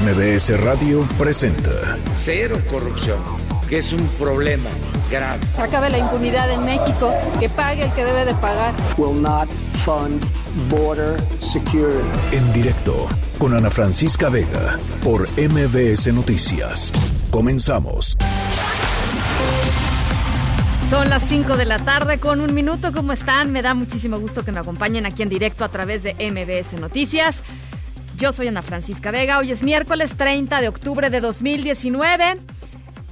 MBS Radio presenta Cero corrupción, que es un problema grave. Acabe la impunidad en México, que pague el que debe de pagar. will not fund border security. en directo con Ana Francisca Vega por MBS Noticias. Comenzamos. Son las 5 de la tarde con un minuto. ¿Cómo están? Me da muchísimo gusto que me acompañen aquí en directo a través de MBS Noticias. Yo soy Ana Francisca Vega. Hoy es miércoles 30 de octubre de 2019.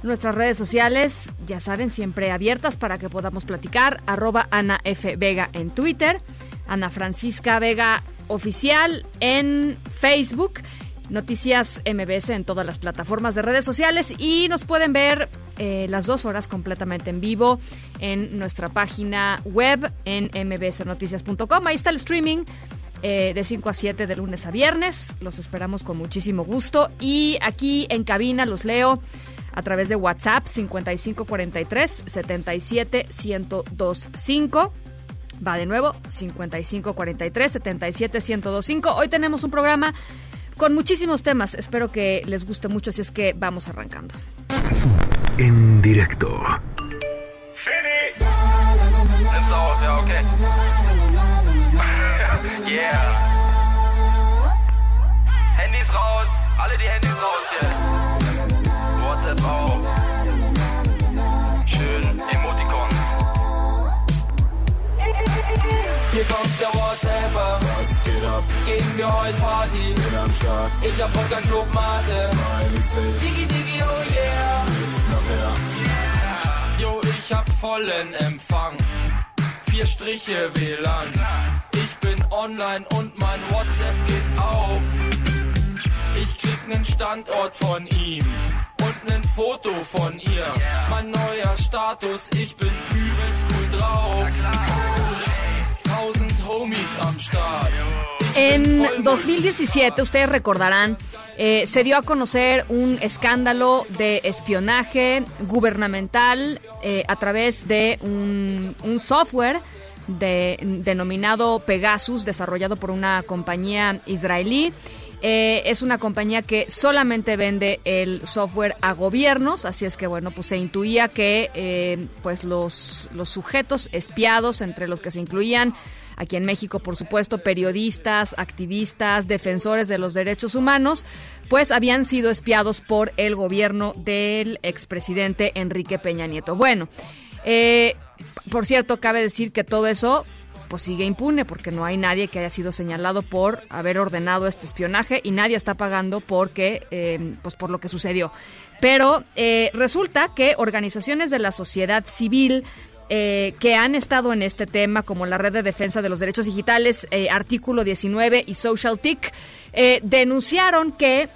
Nuestras redes sociales, ya saben, siempre abiertas para que podamos platicar. Arroba Ana F. Vega en Twitter. Ana Francisca Vega Oficial en Facebook. Noticias MBS en todas las plataformas de redes sociales y nos pueden ver eh, las dos horas completamente en vivo en nuestra página web en mbsnoticias.com. Ahí está el streaming eh, de 5 a 7 de lunes a viernes. Los esperamos con muchísimo gusto y aquí en cabina los leo a través de WhatsApp 5543 77 1025. Va de nuevo, 5543 77 1025. Hoy tenemos un programa con muchísimos temas. Espero que les guste mucho, así es que vamos arrancando. En directo. Auf, yeah. Handys raus, alle die Handys raus hier. WhatsApp auch. Schön, Emoticons. Hier kommt der WhatsApper. Was geht ab? Gehen wir heute Party? Bin am Start. Ich hab Bock an Clubmate. Digi Digi, oh yeah. Jo, ich hab vollen Empfang. Vier Striche WLAN. Online und mein WhatsApp geht auf. Ich krieg nen Standort von ihm und nen Foto von ihr. Mein neuer Status, ich bin übelst cool drauf. Tausend Homies am Start. En voll 2017, ustedes recordarán, eh, se dio a conocer un escándalo de espionaje gubernamental eh, a través de un, un software de- denominado Pegasus, desarrollado por una compañía israelí. Eh, es una compañía que solamente vende el software a gobiernos, así es que bueno, pues se intuía que eh, pues los, los sujetos espiados, entre los que se incluían aquí en México, por supuesto, periodistas, activistas, defensores de los derechos humanos, pues habían sido espiados por el gobierno del expresidente Enrique Peña Nieto. Bueno, eh, por cierto, cabe decir que todo eso pues sigue impune porque no hay nadie que haya sido señalado por haber ordenado este espionaje y nadie está pagando porque eh, pues por lo que sucedió. Pero eh, resulta que organizaciones de la sociedad civil eh, que han estado en este tema, como la Red de Defensa de los Derechos Digitales, eh, Artículo 19 y Social TIC, denunciaron que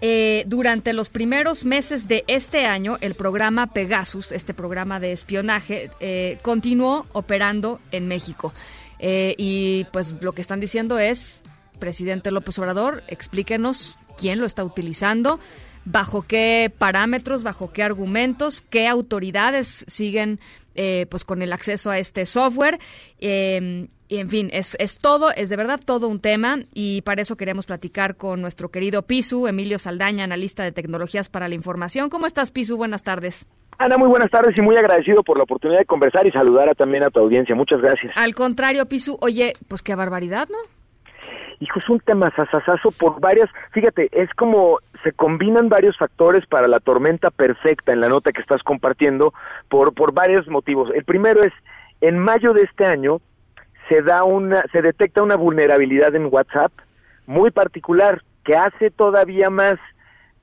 eh, durante los primeros meses de este año, el programa Pegasus, este programa de espionaje, eh, continuó operando en México. Eh, y pues lo que están diciendo es, presidente López Obrador, explíquenos quién lo está utilizando, bajo qué parámetros, bajo qué argumentos, qué autoridades siguen eh, pues con el acceso a este software. Eh, y en fin, es, es todo, es de verdad todo un tema y para eso queremos platicar con nuestro querido Pisu, Emilio Saldaña, analista de tecnologías para la información. ¿Cómo estás, Pisu? Buenas tardes. Ana, muy buenas tardes y muy agradecido por la oportunidad de conversar y saludar a- también a tu audiencia. Muchas gracias. Al contrario, Pisu, oye, pues qué barbaridad, ¿no? Hijo, es un tema sasasazo por varias, fíjate, es como se combinan varios factores para la tormenta perfecta en la nota que estás compartiendo por, por varios motivos. El primero es, en mayo de este año se da una, se detecta una vulnerabilidad en WhatsApp muy particular que hace todavía más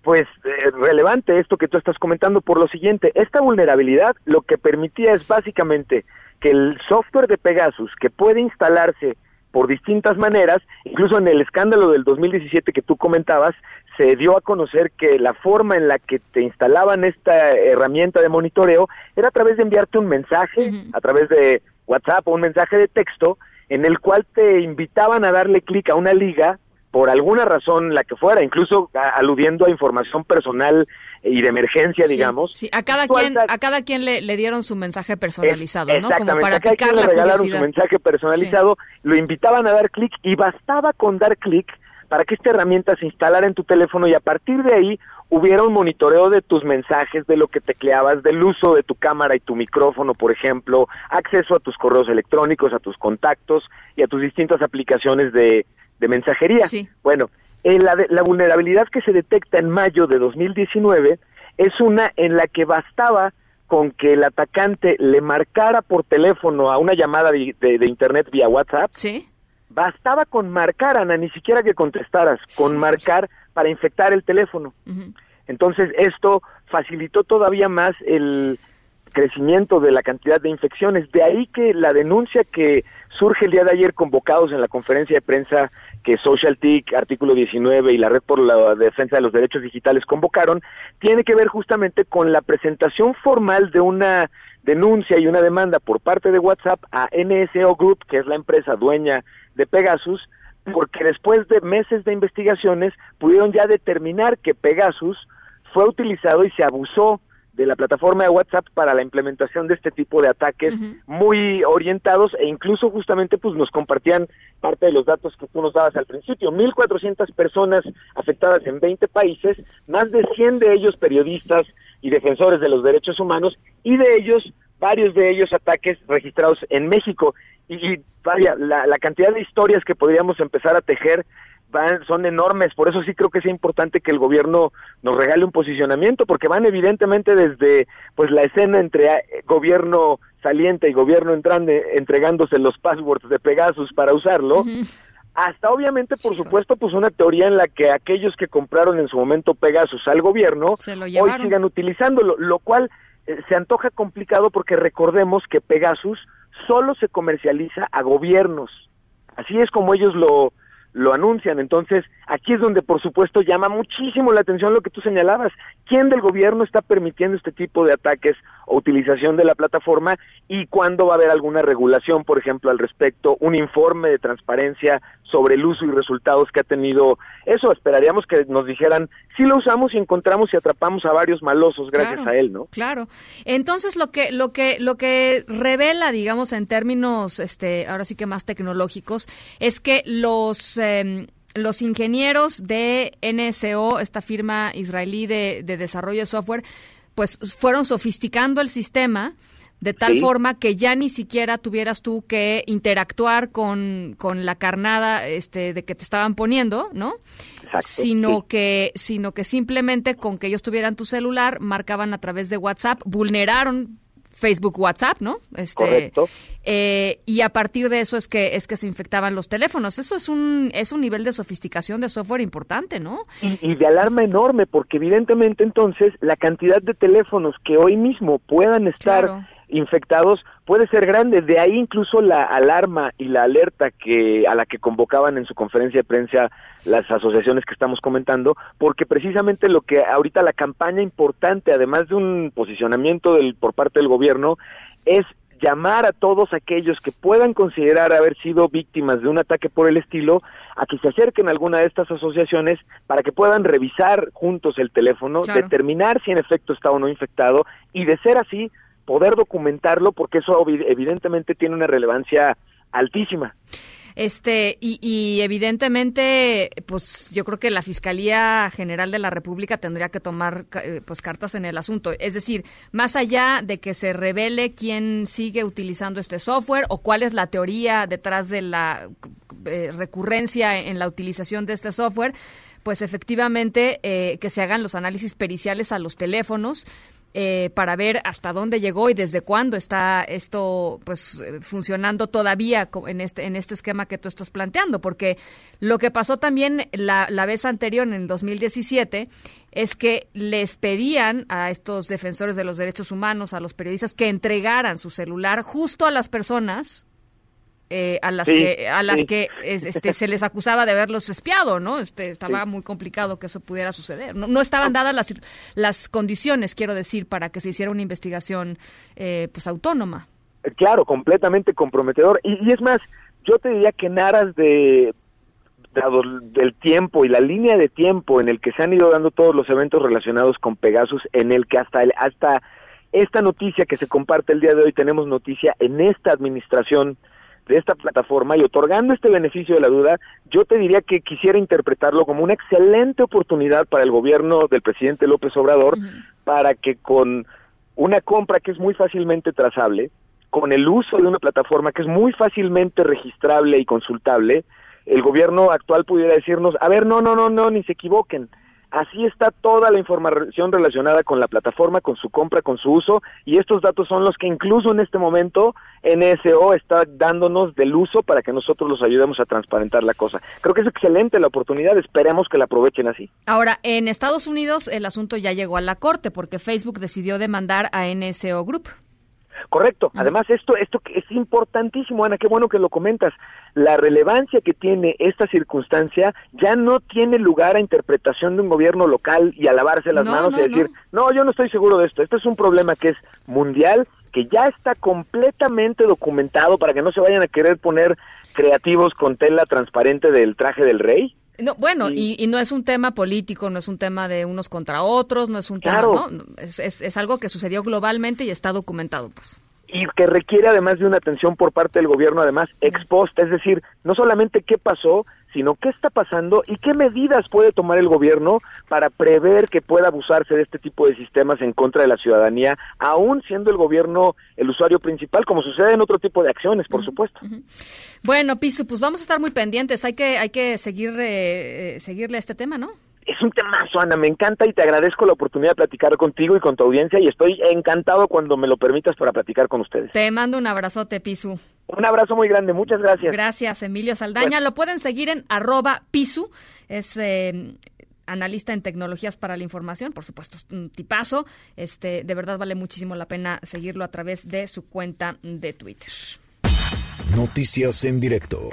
pues eh, relevante esto que tú estás comentando por lo siguiente, esta vulnerabilidad lo que permitía es básicamente que el software de Pegasus que puede instalarse por distintas maneras, incluso en el escándalo del 2017 que tú comentabas, se dio a conocer que la forma en la que te instalaban esta herramienta de monitoreo era a través de enviarte un mensaje, a través de WhatsApp o un mensaje de texto, en el cual te invitaban a darle clic a una liga por alguna razón, la que fuera, incluso a- aludiendo a información personal y de emergencia, digamos. Sí, a cada quien, a cada quien le, le dieron su mensaje personalizado, ¿no? Como Exactamente, para a cada picar quien le la regalaron su mensaje personalizado, lo invitaban a dar clic y bastaba con dar clic para que esta herramienta se instalara en tu teléfono y a partir de ahí hubiera un monitoreo de tus mensajes, de lo que tecleabas, del uso de tu cámara y tu micrófono, por ejemplo, acceso a tus correos electrónicos, a tus contactos y a tus distintas aplicaciones de, de mensajería. Bueno, eh, la, la vulnerabilidad que se detecta en mayo de 2019 es una en la que bastaba con que el atacante le marcara por teléfono a una llamada de, de internet vía WhatsApp, ¿Sí? bastaba con marcar, Ana, ni siquiera que contestaras, con marcar para infectar el teléfono. Entonces, esto facilitó todavía más el crecimiento de la cantidad de infecciones. De ahí que la denuncia que surge el día de ayer convocados en la conferencia de prensa que SocialTIC, Artículo 19 y la Red por la Defensa de los Derechos Digitales convocaron, tiene que ver justamente con la presentación formal de una denuncia y una demanda por parte de WhatsApp a NSO Group, que es la empresa dueña de Pegasus, porque después de meses de investigaciones pudieron ya determinar que Pegasus fue utilizado y se abusó de la plataforma de WhatsApp para la implementación de este tipo de ataques muy orientados e incluso justamente pues nos compartían parte de los datos que tú nos dabas al principio, 1400 personas afectadas en 20 países, más de 100 de ellos periodistas y defensores de los derechos humanos y de ellos varios de ellos ataques registrados en México. Y, vaya, la, la cantidad de historias que podríamos empezar a tejer van, son enormes, por eso sí creo que es importante que el gobierno nos regale un posicionamiento, porque van evidentemente desde pues la escena entre eh, gobierno saliente y gobierno entrante entregándose los passwords de Pegasus para usarlo, hasta obviamente, por supuesto, pues una teoría en la que aquellos que compraron en su momento Pegasus al gobierno hoy sigan utilizándolo, lo cual eh, se antoja complicado porque recordemos que Pegasus solo se comercializa a gobiernos. Así es como ellos lo, lo anuncian. Entonces, aquí es donde, por supuesto, llama muchísimo la atención lo que tú señalabas. ¿Quién del gobierno está permitiendo este tipo de ataques o utilización de la plataforma? ¿Y cuándo va a haber alguna regulación, por ejemplo, al respecto? Un informe de transparencia sobre el uso y resultados que ha tenido eso. Esperaríamos que nos dijeran si lo usamos y encontramos y atrapamos a varios malosos gracias a él, ¿no? Claro. Entonces, lo que, lo que, lo que revela, digamos, en términos, este, ahora sí que más tecnológicos, es que los Em, los ingenieros de NSO, esta firma israelí de, desarrollo de software, pues fueron sofisticando el sistema de tal forma que ya ni siquiera tuvieras tú que interactuar con, con la carnada este, de que te estaban poniendo, ¿no? sino que sino que simplemente con que ellos tuvieran tu celular marcaban a través de WhatsApp, vulneraron Facebook, WhatsApp, ¿no? Este, Correcto. Eh, y a partir de eso es que es que se infectaban los teléfonos. Eso es un es un nivel de sofisticación de software importante, ¿no? Y, de alarma enorme, porque evidentemente entonces la cantidad de teléfonos que hoy mismo puedan estar infectados puede ser grande. De ahí incluso la alarma y la alerta que a la que convocaban en su conferencia de prensa las asociaciones que estamos comentando, porque precisamente lo que ahorita la campaña importante, además de un posicionamiento del, por parte del gobierno, es llamar a todos aquellos que puedan considerar haber sido víctimas de un ataque por el estilo a que se acerquen a alguna de estas asociaciones para que puedan revisar juntos el teléfono, determinar si en efecto está o no infectado y de ser así poder documentarlo porque eso evidentemente tiene una relevancia altísima. Este, y, evidentemente, pues yo creo que la Fiscalía General de la República tendría que tomar eh, pues cartas en el asunto. Es decir, más allá de que se revele quién sigue utilizando este software o cuál es la teoría detrás de la eh, recurrencia en la utilización de este software, pues efectivamente eh, que se hagan los análisis periciales a los teléfonos, eh, para ver hasta dónde llegó y desde cuándo está esto pues funcionando todavía en este en este esquema que tú estás planteando. Porque lo que pasó también la, la vez anterior en el 2017 es que les pedían a estos defensores de los derechos humanos a los periodistas que entregaran su celular justo a las personas eh, a las que a las que este, se les acusaba de haberlos espiado, ¿no? Este, estaba muy complicado que eso pudiera suceder. No, estaban dadas las, las condiciones, quiero decir, para que se hiciera una investigación eh, pues autónoma. Claro, completamente comprometedor. Y, es más, yo te diría que en aras de dado del tiempo y la línea de tiempo en el que se han ido dando todos los eventos relacionados con Pegasus, en el que hasta el, hasta esta noticia que se comparte el día de hoy tenemos noticia en esta administración de esta plataforma y otorgando este beneficio de la duda, yo te diría que quisiera interpretarlo como una excelente oportunidad para el gobierno del presidente López Obrador para que con una compra que es muy fácilmente trazable, con el uso de una plataforma que es muy fácilmente registrable y consultable, el gobierno actual pudiera decirnos, a ver, no, no, no, no, ni se equivoquen, Así está toda la información relacionada con la plataforma, con su compra, con su uso, y estos datos son los que incluso en este momento NSO está dándonos del uso para que nosotros los ayudemos a transparentar la cosa. Creo que es excelente la oportunidad, esperemos que la aprovechen así. Ahora, en Estados Unidos el asunto ya llegó a la corte porque Facebook decidió demandar a NSO Group. Correcto. Además, esto, esto es importantísimo, Ana, qué bueno que lo comentas. La relevancia que tiene esta circunstancia ya no tiene lugar a interpretación de un gobierno local y a lavarse las manos y decir, no. yo no estoy seguro de esto. Este es un problema que es mundial, que ya está completamente documentado para que no se vayan a querer poner creativos con tela transparente del traje del rey. No, bueno, y, no es un tema político, no es un tema de unos contra otros, no es un tema, ¿no? Es, es, algo que sucedió globalmente y está documentado, pues y que requiere además de una atención por parte del gobierno, además ex post, es decir, no solamente qué pasó, sino qué está pasando y qué medidas puede tomar el gobierno para prever que pueda abusarse de este tipo de sistemas en contra de la ciudadanía, aún siendo el gobierno el usuario principal, como sucede en otro tipo de acciones, por supuesto. Bueno, Pisu, pues vamos a estar muy pendientes, hay que, hay que seguir, eh, seguirle a este tema, ¿no? Es un temazo, Ana, me encanta y te agradezco la oportunidad de platicar contigo y con tu audiencia y estoy encantado cuando me lo permitas para platicar con ustedes. Te mando un abrazote, Pisu. Un abrazo muy grande, muchas gracias. Gracias, Emilio Saldaña. Lo pueden seguir en arroba Pisu, es eh, analista en tecnologías para la información, por supuesto, un tipazo. Este, de verdad vale muchísimo la pena seguirlo a través de su cuenta de Twitter. Noticias en directo.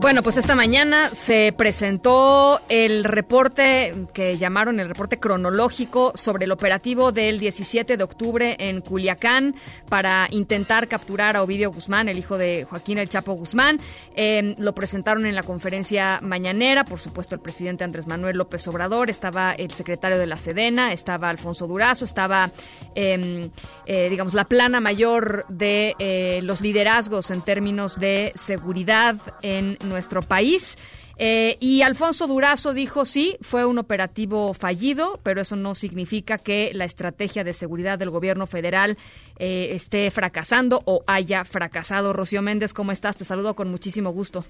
Bueno, pues esta mañana se presentó el reporte que llamaron el reporte cronológico sobre el operativo del 17 de octubre en Culiacán para intentar capturar a Ovidio Guzmán, el hijo de Joaquín El Chapo Guzmán. Em, lo presentaron en la conferencia mañanera, por supuesto el presidente Andrés Manuel López Obrador, estaba el secretario de la Sedena, estaba Alfonso Durazo, estaba, em, eh, digamos, la plana mayor de eh, los liderazgos en términos de seguridad en nuestro país. Eh, y Alfonso Durazo dijo, sí, fue un operativo fallido, pero eso no significa que la estrategia de seguridad del gobierno federal eh, esté fracasando o haya fracasado. Rocío Méndez, ¿cómo estás? Te saludo con muchísimo gusto.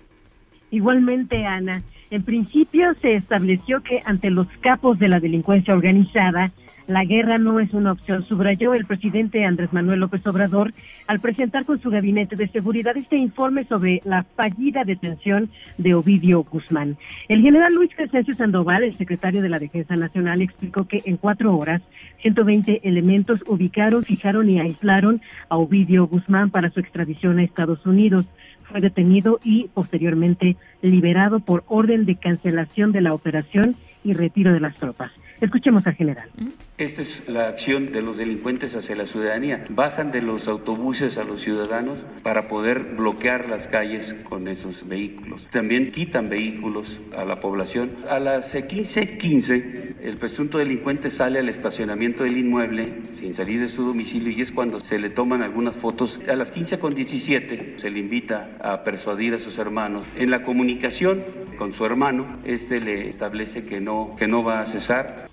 Igualmente, Ana. En principio se estableció que ante los capos de la delincuencia organizada, la guerra no es una opción, subrayó el presidente Andrés Manuel López Obrador al presentar con su gabinete de seguridad este informe sobre la fallida detención de Ovidio Guzmán. El general Luis Crescencio Sandoval, el secretario de la Defensa Nacional, explicó que en cuatro horas 120 elementos ubicaron, fijaron y aislaron a Ovidio Guzmán para su extradición a Estados Unidos fue detenido y posteriormente liberado por orden de cancelación de la operación y retiro de las tropas. Escuchemos al general. Esta es la acción de los delincuentes hacia la ciudadanía. Bajan de los autobuses a los ciudadanos para poder bloquear las calles con esos vehículos. También quitan vehículos a la población. A las 15:15 el presunto delincuente sale al estacionamiento del inmueble sin salir de su domicilio y es cuando se le toman algunas fotos. A las 15:17 se le invita a persuadir a sus hermanos. En la comunicación con su hermano, este le establece que no que no va a cesar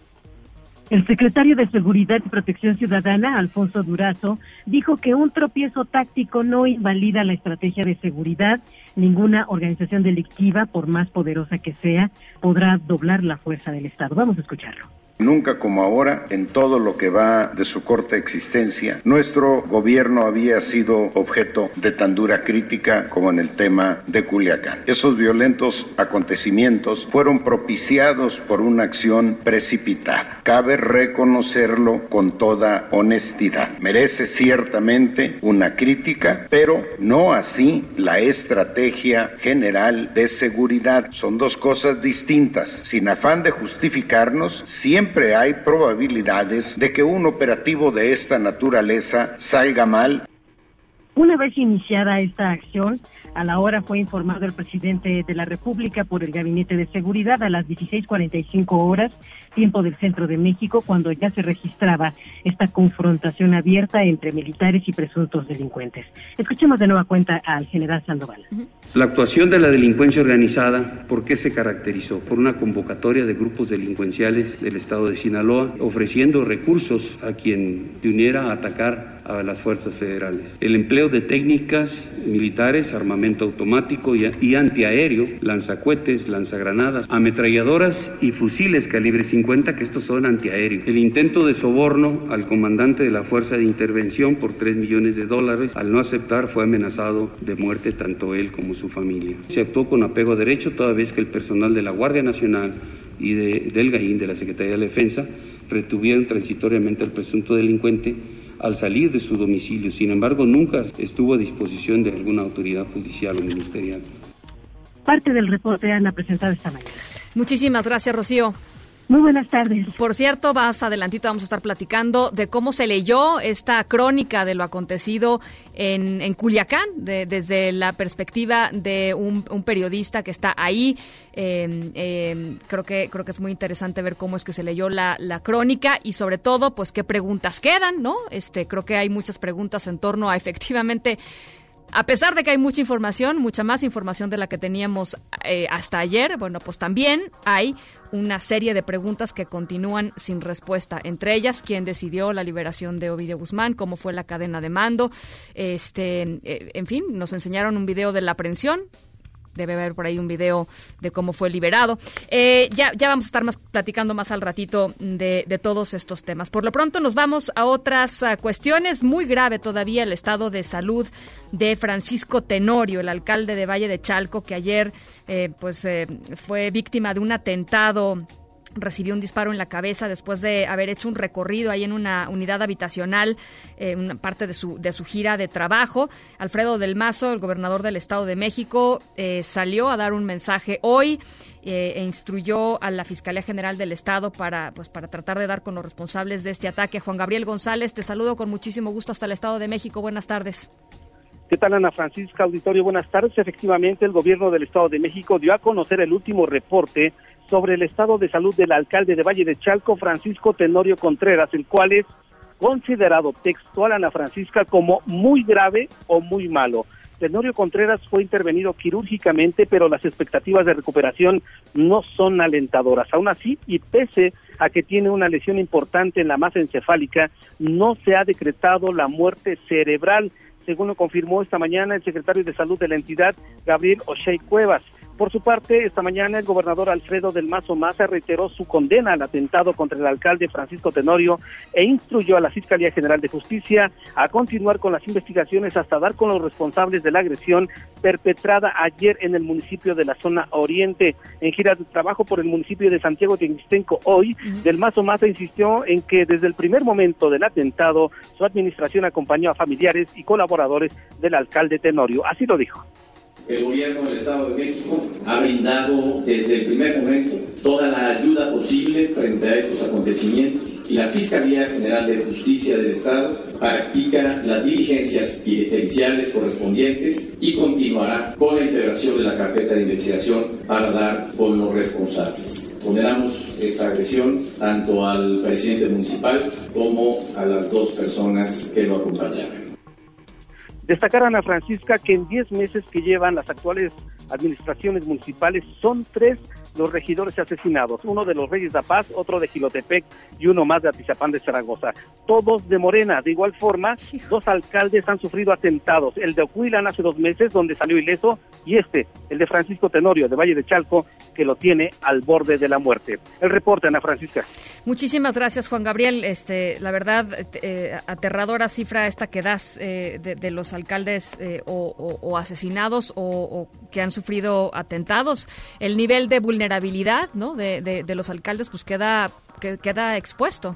el secretario de Seguridad y Protección Ciudadana, Alfonso Durazo, dijo que un tropiezo táctico no invalida la estrategia de seguridad. Ninguna organización delictiva, por más poderosa que sea, podrá doblar la fuerza del Estado. Vamos a escucharlo. Nunca como ahora, en todo lo que va de su corta existencia, nuestro gobierno había sido objeto de tan dura crítica como en el tema de Culiacán. Esos violentos acontecimientos fueron propiciados por una acción precipitada. Cabe reconocerlo con toda honestidad. Merece ciertamente una crítica, pero no así la estrategia general de seguridad. Son dos cosas distintas. Sin afán de justificarnos, siempre siempre hay probabilidades de que un operativo de esta naturaleza salga mal. Una vez iniciada esta acción, a la hora fue informado el presidente de la República por el Gabinete de Seguridad a las 16:45 horas, tiempo del centro de México, cuando ya se registraba esta confrontación abierta entre militares y presuntos delincuentes. Escuchemos de nueva cuenta al general Sandoval. La actuación de la delincuencia organizada, ¿por qué se caracterizó? Por una convocatoria de grupos delincuenciales del estado de Sinaloa ofreciendo recursos a quien se uniera a atacar a las fuerzas federales. El empleo de técnicas militares, armamento automático y, antiaéreo, lanzacuetes, lanzagranadas, ametralladoras y fusiles calibre 50, que estos son antiaéreos. El intento de soborno al comandante de la Fuerza de Intervención por 3 millones de dólares, al no aceptar, fue amenazado de muerte tanto él como su familia. Se actuó con apego a derecho, toda vez que el personal de la Guardia Nacional y de, del GAIN, de la Secretaría de Defensa, retuvieron transitoriamente al presunto delincuente al salir de su domicilio. Sin embargo, nunca estuvo a disposición de alguna autoridad judicial o ministerial. Parte del reporte Ana presentado esta mañana. Muchísimas gracias, Rocío. Muy buenas tardes. Por cierto, más adelantito vamos a estar platicando de cómo se leyó esta crónica de lo acontecido en, en Culiacán, de, desde la perspectiva de un, periodista que está ahí. Eh, eh, creo que creo que es muy interesante ver cómo es que se leyó la, la crónica y sobre todo, pues qué preguntas quedan, ¿no? Este, creo que hay muchas preguntas en torno a efectivamente a pesar de que hay mucha información, mucha más información de la que teníamos eh, hasta ayer, bueno, pues también hay una serie de preguntas que continúan sin respuesta. Entre ellas, quién decidió la liberación de Ovidio Guzmán, cómo fue la cadena de mando, este, eh, en fin, nos enseñaron un video de la aprehensión, debe haber por ahí un video de cómo fue liberado. Eh, ya, ya vamos a estar más platicando más al ratito de, de todos estos temas. Por lo pronto nos vamos a otras uh, cuestiones. Muy grave todavía el estado de salud de Francisco Tenorio, el alcalde de Valle de Chalco, que ayer eh, pues eh, fue víctima de un atentado recibió un disparo en la cabeza después de haber hecho un recorrido ahí en una unidad habitacional, eh, una parte de su, de su gira de trabajo. Alfredo del Mazo, el gobernador del Estado de México, eh, salió a dar un mensaje hoy eh, e instruyó a la Fiscalía General del Estado para, pues, para tratar de dar con los responsables de este ataque. Juan Gabriel González, te saludo con muchísimo gusto hasta el Estado de México. Buenas tardes. ¿Qué tal, Ana Francisca Auditorio? Buenas tardes. Efectivamente, el gobierno del Estado de México dio a conocer el último reporte sobre el estado de salud del alcalde de Valle de Chalco, Francisco Tenorio Contreras, el cual es considerado textual, Ana Francisca, como muy grave o muy malo. Tenorio Contreras fue intervenido quirúrgicamente, pero las expectativas de recuperación no son alentadoras. Aún así, y pese a que tiene una lesión importante en la masa encefálica, no se ha decretado la muerte cerebral según lo confirmó esta mañana el secretario de Salud de la entidad, Gabriel O'Shea Cuevas. Por su parte, esta mañana el gobernador Alfredo del Mazo Maza reiteró su condena al atentado contra el alcalde Francisco Tenorio e instruyó a la Fiscalía General de Justicia a continuar con las investigaciones hasta dar con los responsables de la agresión perpetrada ayer en el municipio de la zona oriente. En gira de trabajo por el municipio de Santiago de Ixtenco hoy, del Mazo Maza insistió en que desde el primer momento del atentado su administración acompañó a familiares y colaboradores del alcalde Tenorio. Así lo dijo. El gobierno del Estado de México ha brindado desde el primer momento toda la ayuda posible frente a estos acontecimientos y la Fiscalía General de Justicia del Estado practica las diligencias periciales correspondientes y continuará con la integración de la carpeta de investigación para dar con los responsables. Condenamos esta agresión tanto al presidente municipal como a las dos personas que lo acompañaron. Destacar Ana Francisca que en 10 meses que llevan las actuales administraciones municipales son tres los regidores asesinados, uno de los Reyes de la Paz, otro de Gilotepec y uno más de Atizapán de Zaragoza. Todos de Morena. De igual forma, dos alcaldes han sufrido atentados. El de Ocuilan hace dos meses, donde salió ileso, y este, el de Francisco Tenorio, de Valle de Chalco, que lo tiene al borde de la muerte. El reporte, Ana Francisca. Muchísimas gracias, Juan Gabriel. Este, la verdad, eh, aterradora cifra esta que das eh, de, de, los alcaldes eh, o, o, o, asesinados o, o, que han sufrido atentados. El nivel de vulnerabilidad ¿no? de, de, de los alcaldes pues queda, que, queda expuesto.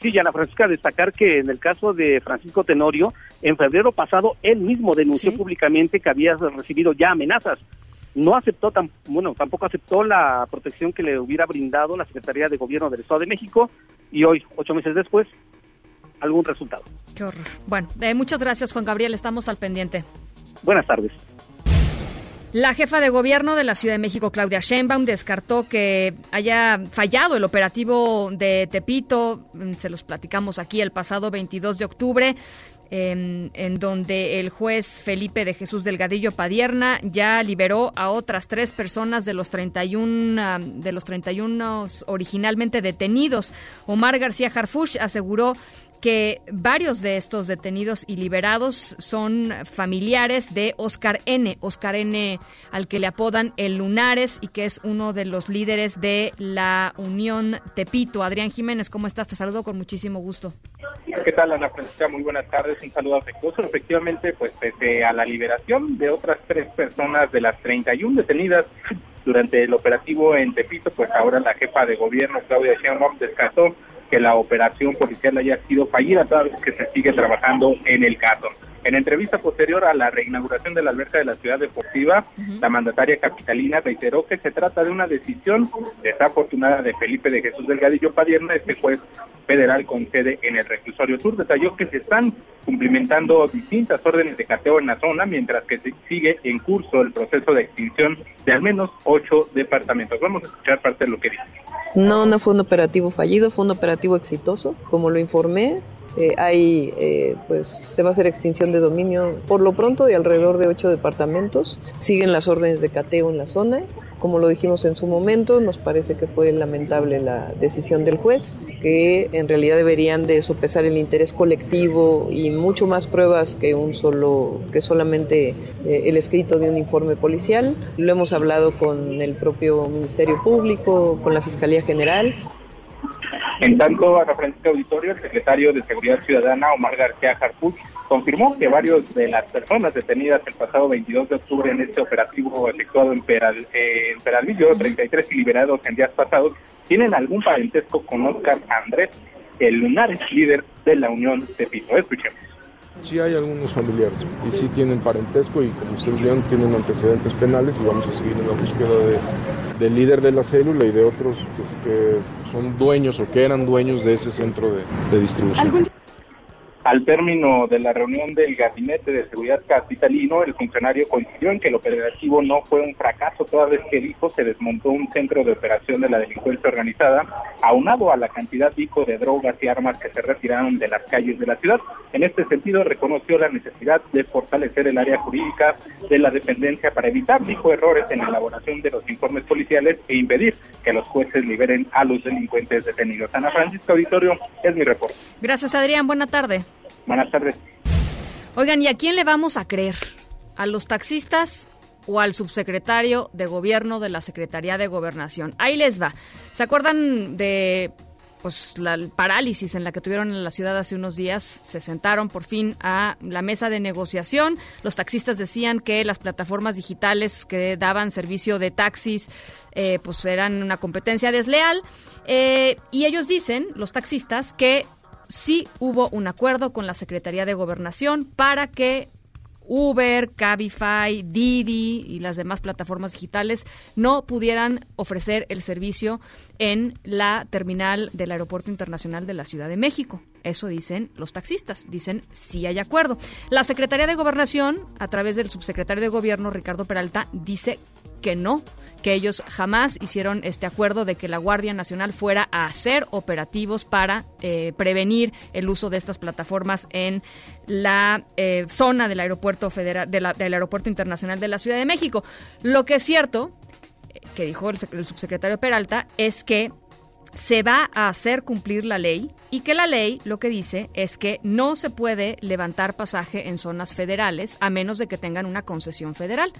Sí, Ana Francisca, destacar que en el caso de Francisco Tenorio, en febrero pasado, él mismo denunció ¿Sí? públicamente que había recibido ya amenazas. No aceptó, tan, bueno, tampoco aceptó la protección que le hubiera brindado la Secretaría de Gobierno del Estado de México y hoy, ocho meses después, algún resultado. Qué horror. Bueno, eh, muchas gracias Juan Gabriel, estamos al pendiente. Buenas tardes. La jefa de gobierno de la Ciudad de México, Claudia Sheinbaum, descartó que haya fallado el operativo de Tepito. Se los platicamos aquí el pasado 22 de octubre. En, en, donde el juez Felipe de Jesús Delgadillo Padierna ya liberó a otras tres personas de los 31 de los 31 originalmente detenidos. Omar García Harfush aseguró que varios de estos detenidos y liberados son familiares de Oscar N. Oscar N. al que le apodan el Lunares y que es uno de los líderes de la Unión Tepito. Adrián Jiménez, ¿cómo estás? Te saludo con muchísimo gusto. ¿Qué tal, Ana Francisca? Muy buenas tardes. Un saludo afectuoso. Efectivamente, pues pese a la liberación de otras tres personas de las 31 detenidas durante el operativo en Tepito, pues ahora la jefa de gobierno, Claudia Sheinbaum, descartó que la operación policial haya sido fallida, toda vez que se sigue trabajando en el caso. En entrevista posterior a la reinauguración de la alberca de la ciudad deportiva, la mandataria capitalina reiteró que se trata de una decisión desafortunada de Felipe de Jesús Delgadillo Padierna, este juez federal con sede en el reclusorio sur. Detalló que se están cumplimentando distintas órdenes de cateo en la zona, mientras que se sigue en curso el proceso de extinción de al menos ocho departamentos. Vamos a escuchar parte de lo que dice. No, no fue un operativo fallido, fue un operativo exitoso, como lo informé. Eh, hay, eh, pues, se va a hacer extinción de dominio por lo pronto de alrededor de ocho departamentos. Siguen las órdenes de cateo en la zona. Como lo dijimos en su momento, nos parece que fue lamentable la decisión del juez, que en realidad deberían de sopesar el interés colectivo y mucho más pruebas que un solo, que solamente eh, el escrito de un informe policial. Lo hemos hablado con el propio Ministerio Público, con la Fiscalía General en tanto, a Francisca Auditorio, el secretario de Seguridad Ciudadana, Omar García Harfuch, confirmó que varios de las personas detenidas el pasado 22 de octubre en este operativo efectuado en, Peral, eh, en Peralvillo, 33 y liberados en días pasados, tienen algún parentesco con Oscar Andrés, el lunar líder de la Unión de Pito. Escuchemos. Sí hay algunos familiares y sí tienen parentesco y como ustedes vieron tienen antecedentes penales y vamos a seguir en la búsqueda de, del líder de la célula y de otros pues, que son dueños o que eran dueños de ese centro de distribución. Al término de la reunión del Gabinete de Seguridad Capitalino, el funcionario coincidió en que el operativo no fue un fracaso, toda vez que dijo se desmontó un centro de operación de la delincuencia organizada, aunado a la cantidad pico de drogas y armas que se retiraron de las calles de la ciudad. En este sentido, reconoció la necesidad de fortalecer el área jurídica de la dependencia para evitar, dijo, errores en la elaboración de los informes policiales e impedir que los jueces liberen a los delincuentes detenidos. Ana Francisca Auditorio, es mi reporte. Gracias, Adrián. Buena tarde. Buenas tardes. Oigan, ¿y a quién le vamos a creer? ¿A los taxistas o al subsecretario de gobierno de la Secretaría de Gobernación? Ahí les va. ¿Se acuerdan de pues la parálisis en la que tuvieron en la ciudad hace unos días, se sentaron por fin a la mesa de negociación. Los taxistas decían que las plataformas digitales que daban servicio de taxis eh, pues eran una competencia desleal. Eh, y ellos dicen, los taxistas, que sí hubo un acuerdo con la Secretaría de Gobernación para que Uber, Cabify, Didi y las demás plataformas digitales no pudieran ofrecer el servicio en la terminal del Aeropuerto Internacional de la Ciudad de México. Eso dicen los taxistas, dicen sí hay acuerdo. La Secretaría de Gobernación, a través del subsecretario de Gobierno, Ricardo Peralta, dice que no, que ellos jamás hicieron este acuerdo de que la Guardia Nacional fuera a hacer operativos para eh, prevenir el uso de estas plataformas en la eh, zona del aeropuerto federal, del aeropuerto internacional de la Ciudad de México. Lo que es cierto, eh, que dijo el subsecretario Peralta, es que se va a hacer cumplir la ley y que la ley lo que dice es que no se puede levantar pasaje en zonas federales a menos de que tengan una concesión federal.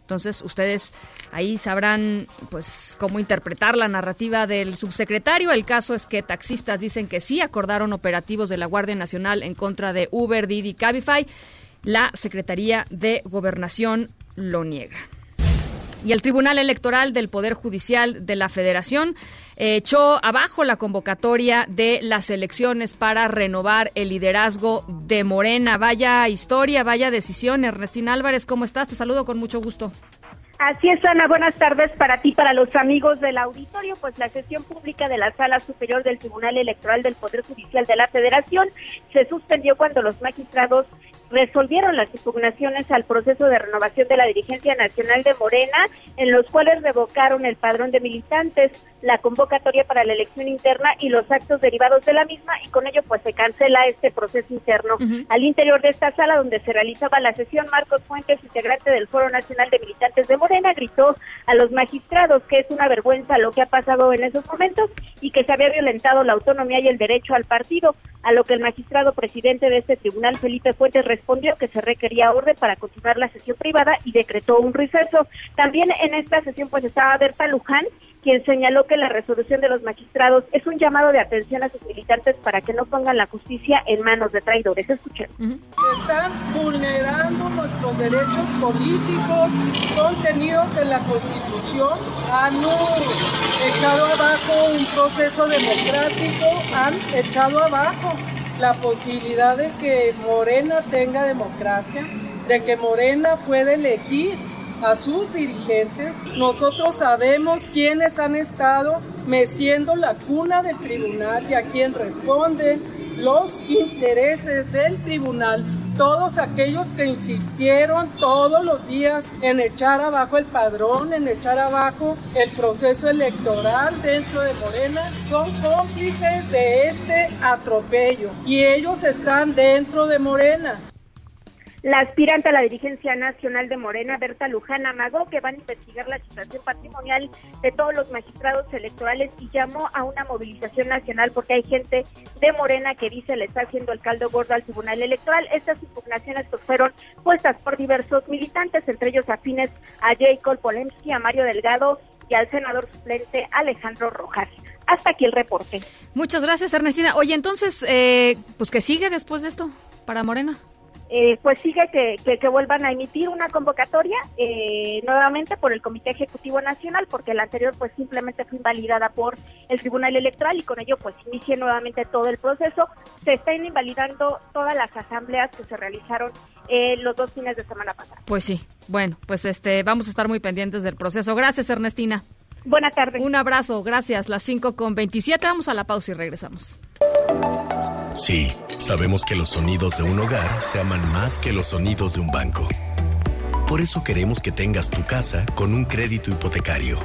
Entonces, ustedes ahí sabrán pues cómo interpretar la narrativa del subsecretario. El caso es que taxistas dicen que sí acordaron operativos de la Guardia Nacional en contra de Uber, Didi, Cabify. La Secretaría de Gobernación lo niega. Y el Tribunal Electoral del Poder Judicial de la Federación echó abajo la convocatoria de las elecciones para renovar el liderazgo de Morena. Vaya historia, vaya decisión. Ernestina Álvarez, ¿cómo estás? Te saludo con mucho gusto. Así es, Ana. Buenas tardes para ti, para los amigos del auditorio. Pues la sesión pública de la Sala Superior del Tribunal Electoral del Poder Judicial de la Federación se suspendió cuando los magistrados resolvieron las impugnaciones al proceso de renovación de la dirigencia nacional de Morena, en los cuales revocaron el padrón de militantes, la convocatoria para la elección interna y los actos derivados de la misma y con ello pues se cancela este proceso interno. Al interior de esta sala donde se realizaba la sesión, Marcos Fuentes, integrante del Foro Nacional de Militantes de Morena, gritó a los magistrados que es una vergüenza lo que ha pasado en esos momentos y que se había violentado la autonomía y el derecho al partido, a lo que el magistrado presidente de este tribunal, Felipe Fuentes, respondió que se requería orden para continuar la sesión privada y decretó un receso. También en esta sesión pues estaba Berta Luján, quien señaló que la resolución de los magistrados es un llamado de atención a sus militantes para que no pongan la justicia en manos de traidores. Escuchen. Están vulnerando nuestros derechos políticos contenidos en la Constitución, han echado abajo un proceso democrático, han echado abajo la posibilidad de que Morena tenga democracia, de que Morena pueda elegir a sus dirigentes. Nosotros sabemos quiénes han estado meciendo la cuna del tribunal y a quién responden los intereses del tribunal. Todos aquellos que insistieron todos los días en echar abajo el padrón, en echar abajo el proceso electoral dentro de Morena, son cómplices de este atropello y ellos están dentro de Morena. La aspirante a la dirigencia nacional de Morena, Berta Luján, amagó que van a investigar la situación patrimonial de todos los magistrados electorales y llamó a una movilización nacional porque hay gente de Morena que dice le está haciendo el caldo gordo al Tribunal Electoral. Estas impugnaciones pues, fueron puestas por diversos militantes, entre ellos afines a Jacob Polemski, a Mario Delgado y al senador suplente Alejandro Rojas. Hasta aquí el reporte. Muchas gracias, Ernestina. Oye, entonces, eh, pues, ¿qué sigue después de esto para Morena? Eh, pues sigue que, que, vuelvan a emitir una convocatoria eh, nuevamente por el Comité Ejecutivo Nacional, porque la anterior pues simplemente fue invalidada por el Tribunal Electoral y con ello pues inicie nuevamente todo el proceso. Se están invalidando todas las asambleas que se realizaron eh, los dos fines de semana pasados. Pues sí, bueno, pues este vamos a estar muy pendientes del proceso. Gracias, Ernestina. Buenas tardes. Un abrazo, gracias. Las 5 con 27, vamos a la pausa y regresamos. Sí, sabemos que los sonidos de un hogar se aman más que los sonidos de un banco. Por eso queremos que tengas tu casa con un crédito hipotecario.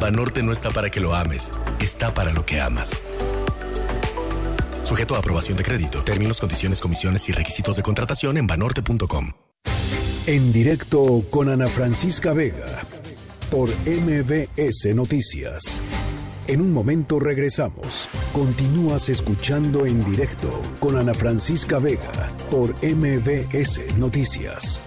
Banorte no está para que lo ames, está para lo que amas. Sujeto a aprobación de crédito, términos, condiciones, comisiones y requisitos de contratación en banorte.com. En directo con Ana Francisca Vega por MBS Noticias. En un momento regresamos. Continúas escuchando en directo con Ana Francisca Vega por MBS Noticias.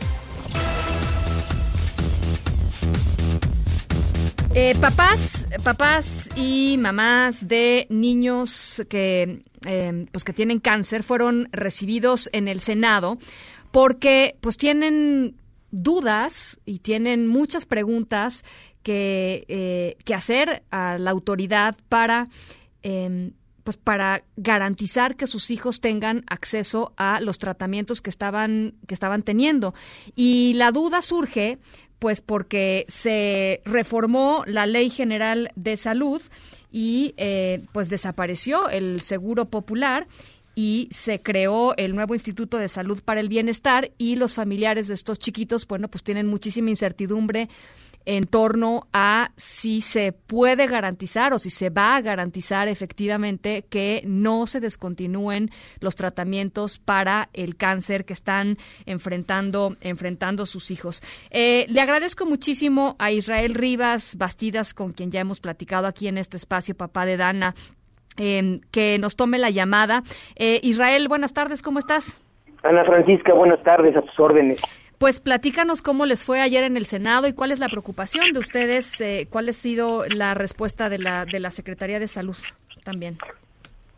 Eh, papás, papás y mamás de niños que, eh, pues que tienen cáncer fueron recibidos en el Senado porque pues tienen dudas y tienen muchas preguntas que, eh, que hacer a la autoridad para em, pues para garantizar que sus hijos tengan acceso a los tratamientos que estaban que estaban teniendo. Y la duda surge pues porque se reformó la ley general de salud y eh, pues desapareció el seguro popular y se creó el nuevo Instituto de Salud para el Bienestar y los familiares de estos chiquitos, bueno, pues tienen muchísima incertidumbre en torno a si se puede garantizar o si se va a garantizar efectivamente que no se descontinúen los tratamientos para el cáncer que están enfrentando enfrentando sus hijos. Eh, le agradezco muchísimo a Israel Rivas Bastidas, con quien ya hemos platicado aquí en este espacio, papá de Dana, em, que nos tome la llamada. Eh, Israel, buenas tardes, ¿cómo estás? Ana Francisca, buenas tardes, a tus órdenes. Pues platícanos cómo les fue ayer en el Senado y cuál es la preocupación de ustedes, eh, cuál ha sido la respuesta de la, de la Secretaría de Salud también.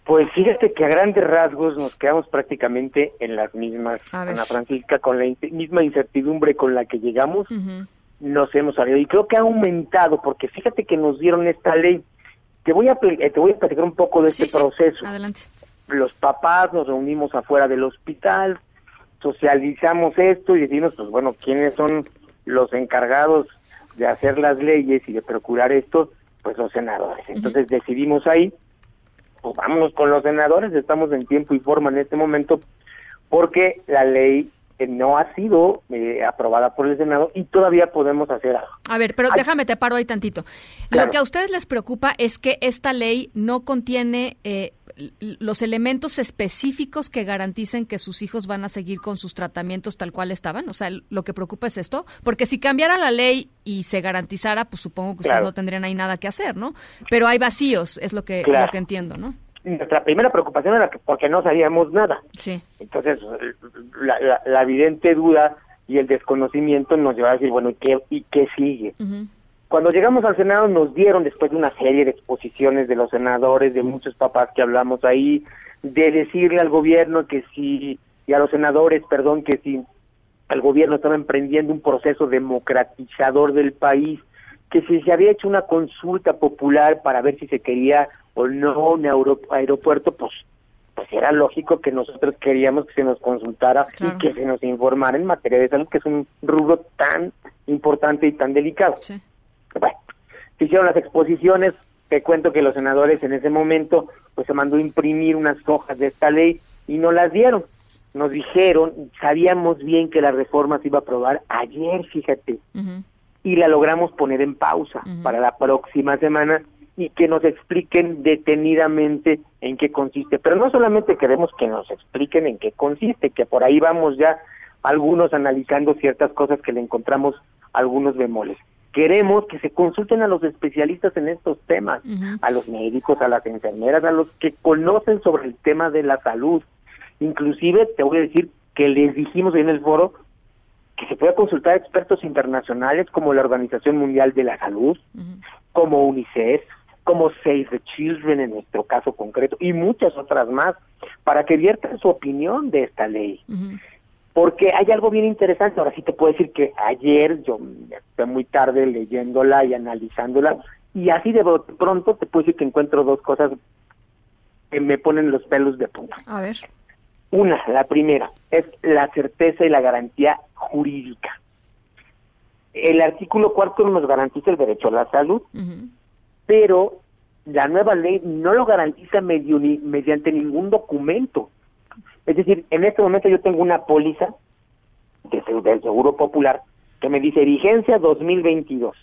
Pues fíjate que a grandes rasgos nos quedamos prácticamente en las mismas, Ana Francisca, con la misma incertidumbre con la que llegamos, nos hemos salido. Y creo que ha aumentado, porque fíjate que nos dieron esta ley. Te voy a, eh, te voy a platicar un poco de este proceso. Adelante. Los papás nos reunimos afuera del hospital, socializamos esto y decimos, pues bueno, quiénes son los encargados de hacer las leyes y de procurar esto, pues los senadores. Entonces decidimos ahí, pues vámonos con los senadores, estamos en tiempo y forma en este momento, porque la ley eh, no ha sido eh, aprobada por el Senado y todavía podemos hacer algo. A ver, pero déjame te paro ahí tantito. Lo que a ustedes les preocupa es que esta ley no contiene eh, los elementos específicos que garanticen que sus hijos van a seguir con sus tratamientos tal cual estaban. O sea, lo que preocupa es esto, porque si cambiara la ley y se garantizara, pues supongo que ustedes no tendrían ahí nada que hacer, ¿no? Pero hay vacíos, es lo que, lo que entiendo, ¿no? nuestra primera preocupación era que porque no sabíamos nada. Sí. Entonces, la, la, evidente duda y el desconocimiento nos lleva a decir, bueno, ¿y qué, y qué sigue? Cuando llegamos al Senado nos dieron, después de una serie de exposiciones de los senadores, de muchos papás que hablamos ahí, de decirle al gobierno que si, y a los senadores, perdón, que si el gobierno estaba emprendiendo un proceso democratizador del país, que si se había hecho una consulta popular para ver si se quería o no un aeropuerto, pues pues era lógico que nosotros queríamos que se nos consultara y que se nos informara en materia de salud, que es un rubro tan importante y tan delicado. Bueno, se hicieron las exposiciones, te cuento que los senadores en ese momento pues se mandó imprimir unas hojas de esta ley y no las dieron. Nos dijeron, sabíamos bien que la reforma se iba a aprobar ayer, fíjate, y la logramos poner en pausa para la próxima semana y que nos expliquen detenidamente en qué consiste. Pero no solamente queremos que nos expliquen en qué consiste, que por ahí vamos ya algunos analizando ciertas cosas que le encontramos algunos bemoles. Queremos que se consulten a los especialistas en estos temas, a los médicos, a las enfermeras, a los que conocen sobre el tema de la salud. Inclusive te voy a decir que les dijimos en el foro que se pueda consultar a expertos internacionales como la Organización Mundial de la Salud, como UNICEF, como Save the Children en nuestro caso concreto y muchas otras más para que viertan su opinión de esta ley. Porque hay algo bien interesante, ahora sí te puedo decir que ayer yo estoy muy tarde leyéndola y analizándola y así de pronto te puedo decir que encuentro dos cosas que me ponen los pelos de punta. A ver. Una, la primera, es la certeza y la garantía jurídica. El artículo cuarto nos garantiza el derecho a la salud, pero la nueva ley no lo garantiza mediante ningún documento. Es decir, en este momento yo tengo una póliza de, del Seguro Popular que me dice vigencia 2022,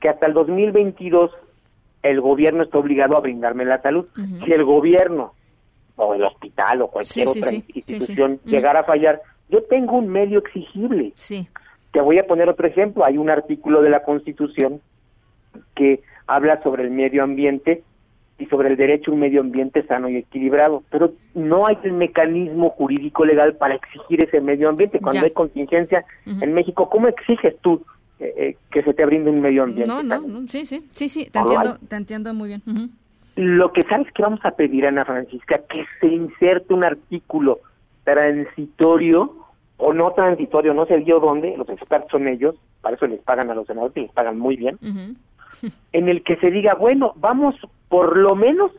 que hasta el 2022 el gobierno está obligado a brindarme la salud. Si el gobierno o el hospital o cualquier otra institución llegara a fallar, yo tengo un medio exigible. Te voy a poner otro ejemplo. Hay un artículo de la Constitución que habla sobre el medio ambiente y sobre el derecho a un medio ambiente sano y equilibrado, pero no hay el mecanismo jurídico legal para exigir ese medio ambiente. Cuando hay contingencia en México, ¿cómo exiges tú eh, eh, que se te brinde un medio ambiente? No, no, sí, sí, sí, sí, te entiendo, te entiendo muy bien. Lo que sabes que vamos a pedir, Ana Francisca, que se inserte un artículo transitorio o no transitorio, no sé yo dónde, los expertos son ellos, para eso les pagan a los senadores y les pagan muy bien, en el que se diga, bueno, vamos por lo menos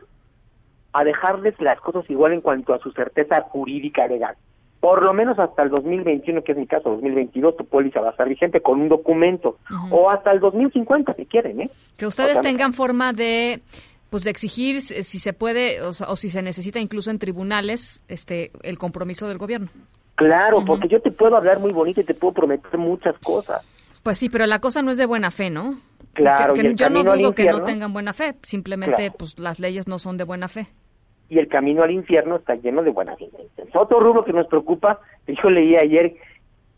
a dejarles las cosas igual en cuanto a su certeza jurídica legal. Por lo menos hasta el 2021, que es mi caso, 2022, tu póliza va a estar vigente con un documento. O hasta el 2050, si quieren, ¿eh? Que ustedes tengan forma de pues de exigir si se puede o, si se necesita incluso en tribunales este el compromiso del gobierno. Claro, porque yo te puedo hablar muy bonito y te puedo prometer muchas cosas. Pues sí, pero la cosa no es de buena fe, ¿no? Claro, que, yo no dudo que no tengan buena fe, simplemente pues las leyes no son de buena fe. Y el camino al infierno está lleno de buena fe. Otro rubro que nos preocupa, yo leí ayer,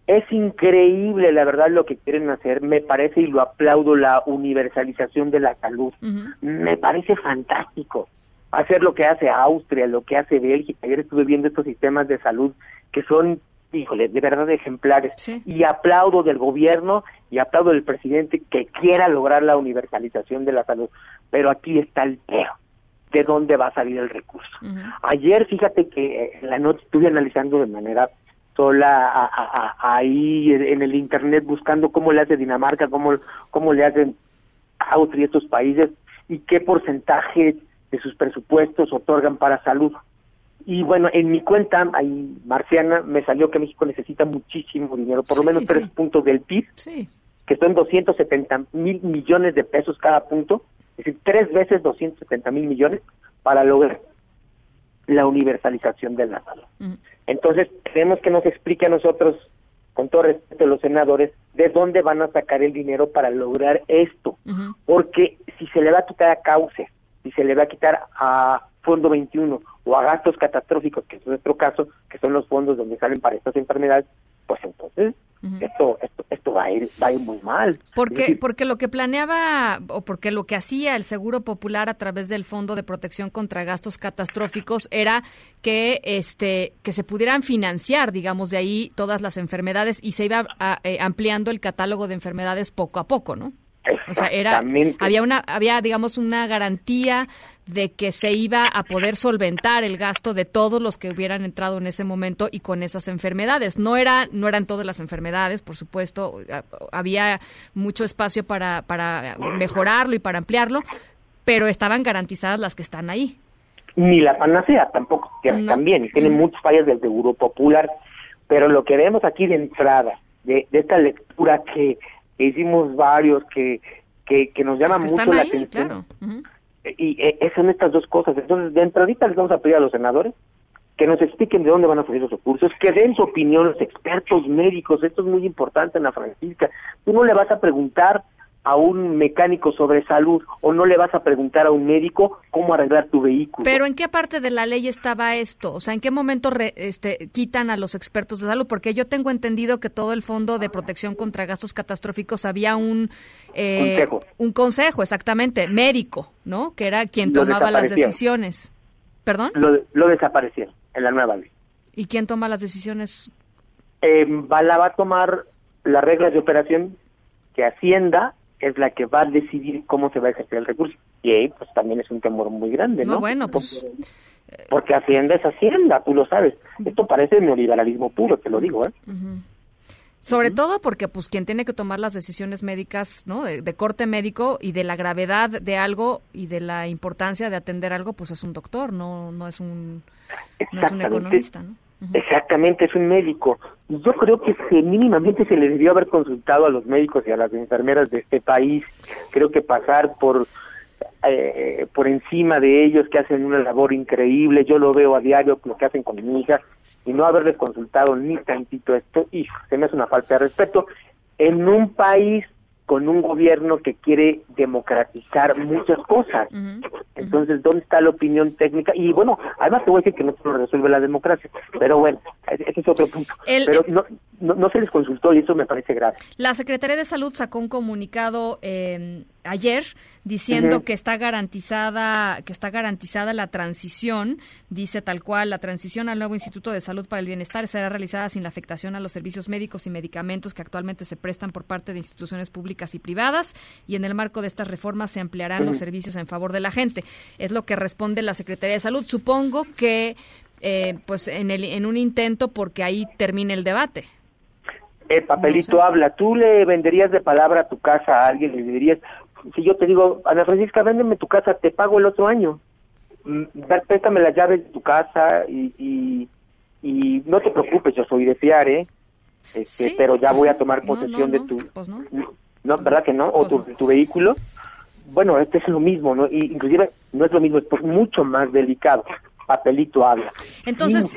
es increíble la verdad lo que quieren hacer, me parece y lo aplaudo la universalización de la salud. Me parece fantástico hacer lo que hace Austria, lo que hace Bélgica. Ayer estuve viendo estos sistemas de salud que son híjole, de verdad ejemplares. Y aplaudo del gobierno y aplaudo del presidente que quiera lograr la universalización de la salud. Pero aquí está el pero. ¿De dónde va a salir el recurso? Ayer, fíjate que eh, en la noche estuve analizando de manera sola ahí en el internet buscando cómo le hace Dinamarca, cómo, cómo le hacen Austria y estos países y qué porcentaje de sus presupuestos otorgan para salud. Y bueno, en mi cuenta, ahí marciana, me salió que México necesita muchísimo dinero, por lo menos tres puntos del PIB, que son 270 mil millones de pesos cada punto, es decir, tres veces 270 mil millones para lograr la universalización de la salud. Entonces, queremos que nos explique a nosotros, con todo respeto a los senadores, de dónde van a sacar el dinero para lograr esto. Porque si se le va a quitar a cauce, si se le va a quitar a Fondo 21 o a gastos catastróficos, que es nuestro caso, que son los fondos donde salen para estas enfermedades, pues entonces esto, esto, esto va a ir, va a ir muy mal. Porque, porque lo que planeaba o porque lo que hacía el Seguro Popular a través del Fondo de Protección contra Gastos Catastróficos era que este que se pudieran financiar, digamos, de ahí todas las enfermedades y se iba eh, ampliando el catálogo de enfermedades poco a poco, ¿no? O sea, era había una había digamos una garantía de que se iba a poder solventar el gasto de todos los que hubieran entrado en ese momento y con esas enfermedades. No era no eran todas las enfermedades, por supuesto, había mucho espacio para para mejorarlo y para ampliarlo, pero estaban garantizadas las que están ahí. Ni la panacea tampoco, que también y tienen muchos fallas del Seguro Popular, pero lo que vemos aquí de entrada de, esta lectura que hicimos varios que que, nos llama mucho la atención y eh, son estas dos cosas. Entonces, de entradita les vamos a pedir a los senadores que nos expliquen de dónde van a salir los recursos, que den su opinión los expertos médicos. Esto es muy importante, Ana Francisca. Tú no le vas a preguntar a un mecánico sobre salud o no le vas a preguntar a un médico cómo arreglar tu vehículo. Pero ¿en qué parte de la ley estaba esto? O sea, ¿en qué momento este, quitan a los expertos de salud? Porque yo tengo entendido que todo el Fondo de Protección contra Gastos Catastróficos había un eh, consejo. un consejo, exactamente, médico, ¿no? Que era quien tomaba las decisiones. ¿Perdón? Lo, lo, desaparecieron en la nueva ley. ¿Y quién toma las decisiones? Eh, va, la va a tomar las reglas de operación que Hacienda es la que va a decidir cómo se va a ejercer el recurso. Y ahí pues también es un temor muy grande, ¿no? bueno, pues... Porque, Hacienda es Hacienda, tú lo sabes. Esto parece neoliberalismo puro, te lo digo, ¿eh? Sobre todo porque pues quien tiene que tomar las decisiones médicas, ¿no? De, corte médico y de la gravedad de algo y de la importancia de atender algo, pues es un doctor, no no es un no es un economista, ¿no? Exactamente, es un médico. Yo creo que mínimamente se le debió haber consultado a los médicos y a las enfermeras de este país. Creo que pasar por eh, por encima de ellos que hacen una labor increíble. Yo lo veo a diario lo que hacen con mi hija y no haberles consultado ni tantito esto, y se me hace una falta de respeto en un país con un gobierno que quiere democratizar muchas cosas. Entonces, ¿dónde está la opinión técnica? Y bueno, además te voy a decir que no se lo resuelve la democracia, pero bueno, ese es otro punto. pero no, no, se les consultó y eso me parece grave. La Secretaría de Salud sacó un comunicado eh, ayer diciendo que está garantizada que está garantizada la transición, dice tal cual, la transición al nuevo Instituto de Salud para el Bienestar será realizada sin la afectación a los servicios médicos y medicamentos que actualmente se prestan por parte de instituciones públicas y privadas y en el marco de estas reformas se ampliarán los servicios en favor de la gente. Es lo que responde la Secretaría de Salud. Supongo que eh, pues en, el, en un intento porque ahí termine el debate. El papelito habla. ¿Tú le venderías de palabra a tu casa a alguien? Le dirías, si yo te digo, Ana Francisca, véndeme tu casa, te pago el otro año. Mm, préstame las llaves de tu casa y, y, no te preocupes, yo soy de fiar, ¿eh? Este, pero ya voy a tomar posesión de tu... Pues no. ¿verdad que no? O tu, tu, vehículo. Bueno, este es lo mismo, ¿no? Y inclusive no es lo mismo, es mucho más delicado papelito habla. Entonces,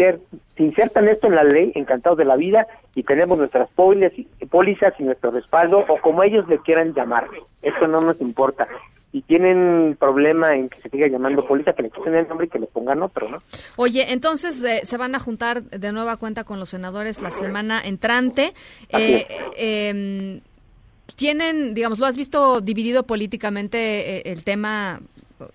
si insertan esto en la ley, encantados de la vida, y tenemos nuestras pólizas y nuestro respaldo, o como ellos le quieran llamar. Esto no nos importa. Si tienen problema en que se siga llamando póliza, que le quiten el nombre y que le pongan otro, ¿no? Oye, entonces eh, se van a juntar de nueva cuenta con los senadores la semana entrante. Eh, em, tienen, digamos, lo has visto dividido políticamente eh, el tema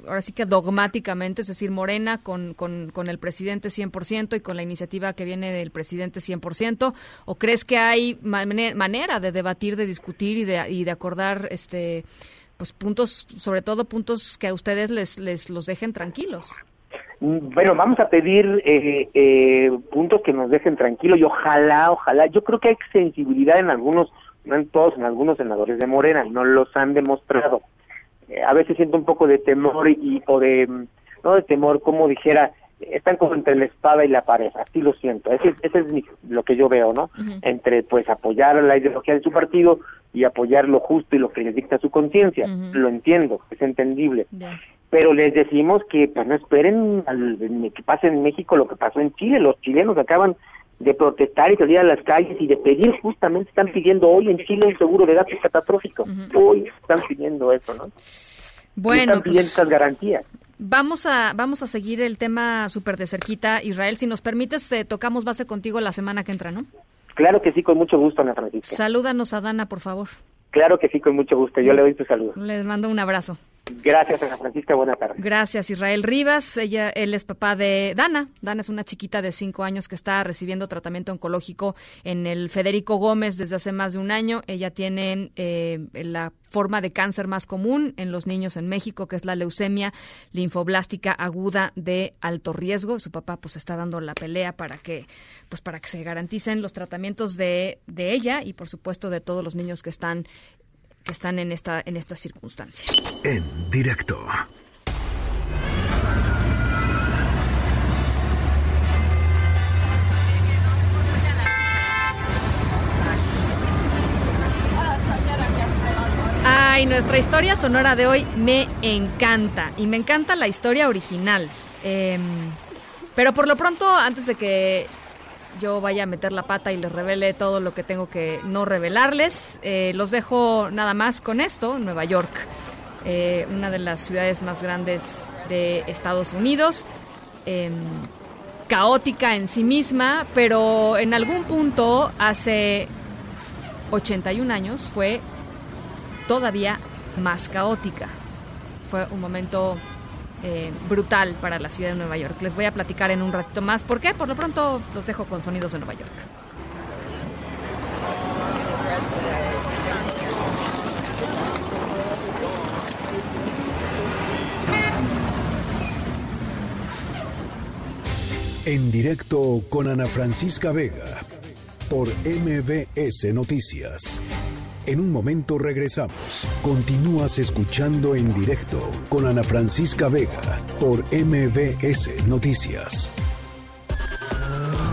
ahora sí que dogmáticamente, es decir, Morena con, con, el presidente 100% y con la iniciativa que viene del presidente 100%? ¿O crees que hay manera de debatir, de discutir y de, y de acordar este pues puntos, sobre todo puntos que a ustedes les, les los dejen tranquilos? Bueno, vamos a pedir eh, eh, puntos que nos dejen tranquilos y ojalá, ojalá, yo creo que hay sensibilidad en algunos, no en todos, en algunos senadores de Morena, no los han demostrado. Eh, a veces siento un poco de temor y o de no de temor como dijera están como entre la espada y la pared, así lo siento, ese, ese es mi- lo que yo veo, ¿no? Entre pues apoyar la ideología de su partido y apoyar lo justo y lo que les dicta su conciencia, lo entiendo, es entendible, pero les decimos que pues no esperen al, que pase en México lo que pasó en Chile, los chilenos acaban de protestar y salir a las calles y de pedir justamente, están pidiendo hoy en Chile un seguro de gastos catastrófico, hoy están pidiendo eso, ¿no? Y Bueno, están pidiendo pues, estas garantías. Vamos a, vamos a seguir el tema súper de cerquita. Israel, si nos permites, eh, tocamos base contigo la semana que entra, ¿no? Claro que sí, con mucho gusto, Ana Francisca. Salúdanos a Dana, por favor. Claro que sí, con mucho gusto. Yo le doy tu saludo. Les mando un abrazo. Gracias, Ana Francisca. Buenas tardes. Gracias, Israel Rivas. Ella, él es papá de Dana. Dana es una chiquita de cinco años que está recibiendo tratamiento oncológico en el Federico Gómez desde hace más de un año. Ella tiene eh, la forma de cáncer más común en los niños en México, que es la leucemia linfoblástica aguda de alto riesgo. Su papá pues está dando la pelea para que pues para que se garanticen los tratamientos de, de ella y por supuesto de todos los niños que están que están en esta en esta circunstancia. En directo. Ay, nuestra historia sonora de hoy me encanta. Y me encanta la historia original. Em, pero por lo pronto, antes de que yo vaya a meter la pata y les revele todo lo que tengo que no revelarles, eh, los dejo nada más con esto, Nueva York. eh, una de las ciudades más grandes de Estados Unidos. em, caótica en sí misma, pero en algún punto, hace 81 años, fue todavía más caótica. Fue un momento eh, brutal para la ciudad de Nueva York. Les voy a platicar en un ratito más. ¿Por qué? Por lo pronto los dejo con sonidos de Nueva York. En directo con Ana Francisca Vega por MBS Noticias. En un momento regresamos. Continúas escuchando en directo con Ana Francisca Vega por MBS Noticias.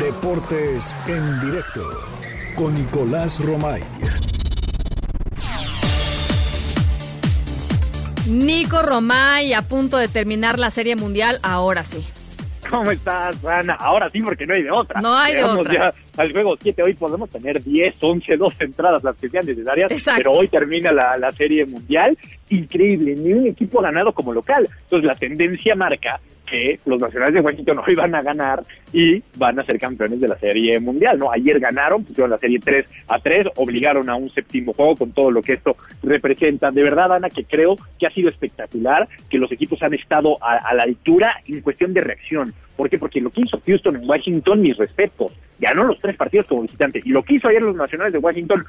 Deportes en directo con Nicolás Romay. Nico Romay a punto de terminar la Serie Mundial, ahora sí. ¿Cómo estás, Ana? Ahora sí, porque no hay de otra. No hay de Llegamos otra. ya al juego 7. Hoy podemos tener 10, 11, 12 entradas, las que sean necesarias. Exacto. Pero hoy termina la, la serie mundial. Increíble, ni un equipo ganado como local. Entonces la tendencia marca que los nacionales de Washington hoy van a ganar y van a ser campeones de la serie mundial, ¿no? Ayer ganaron, pusieron la serie 3 a 3, obligaron a un séptimo juego con todo lo que esto representa. De verdad, Ana, que creo que ha sido espectacular, que los equipos han estado a, a la altura en cuestión de reacción. ¿Por qué? Porque lo que hizo Houston en Washington, mis respetos, ganó los tres partidos como visitante. Y lo que hizo ayer los nacionales de Washington,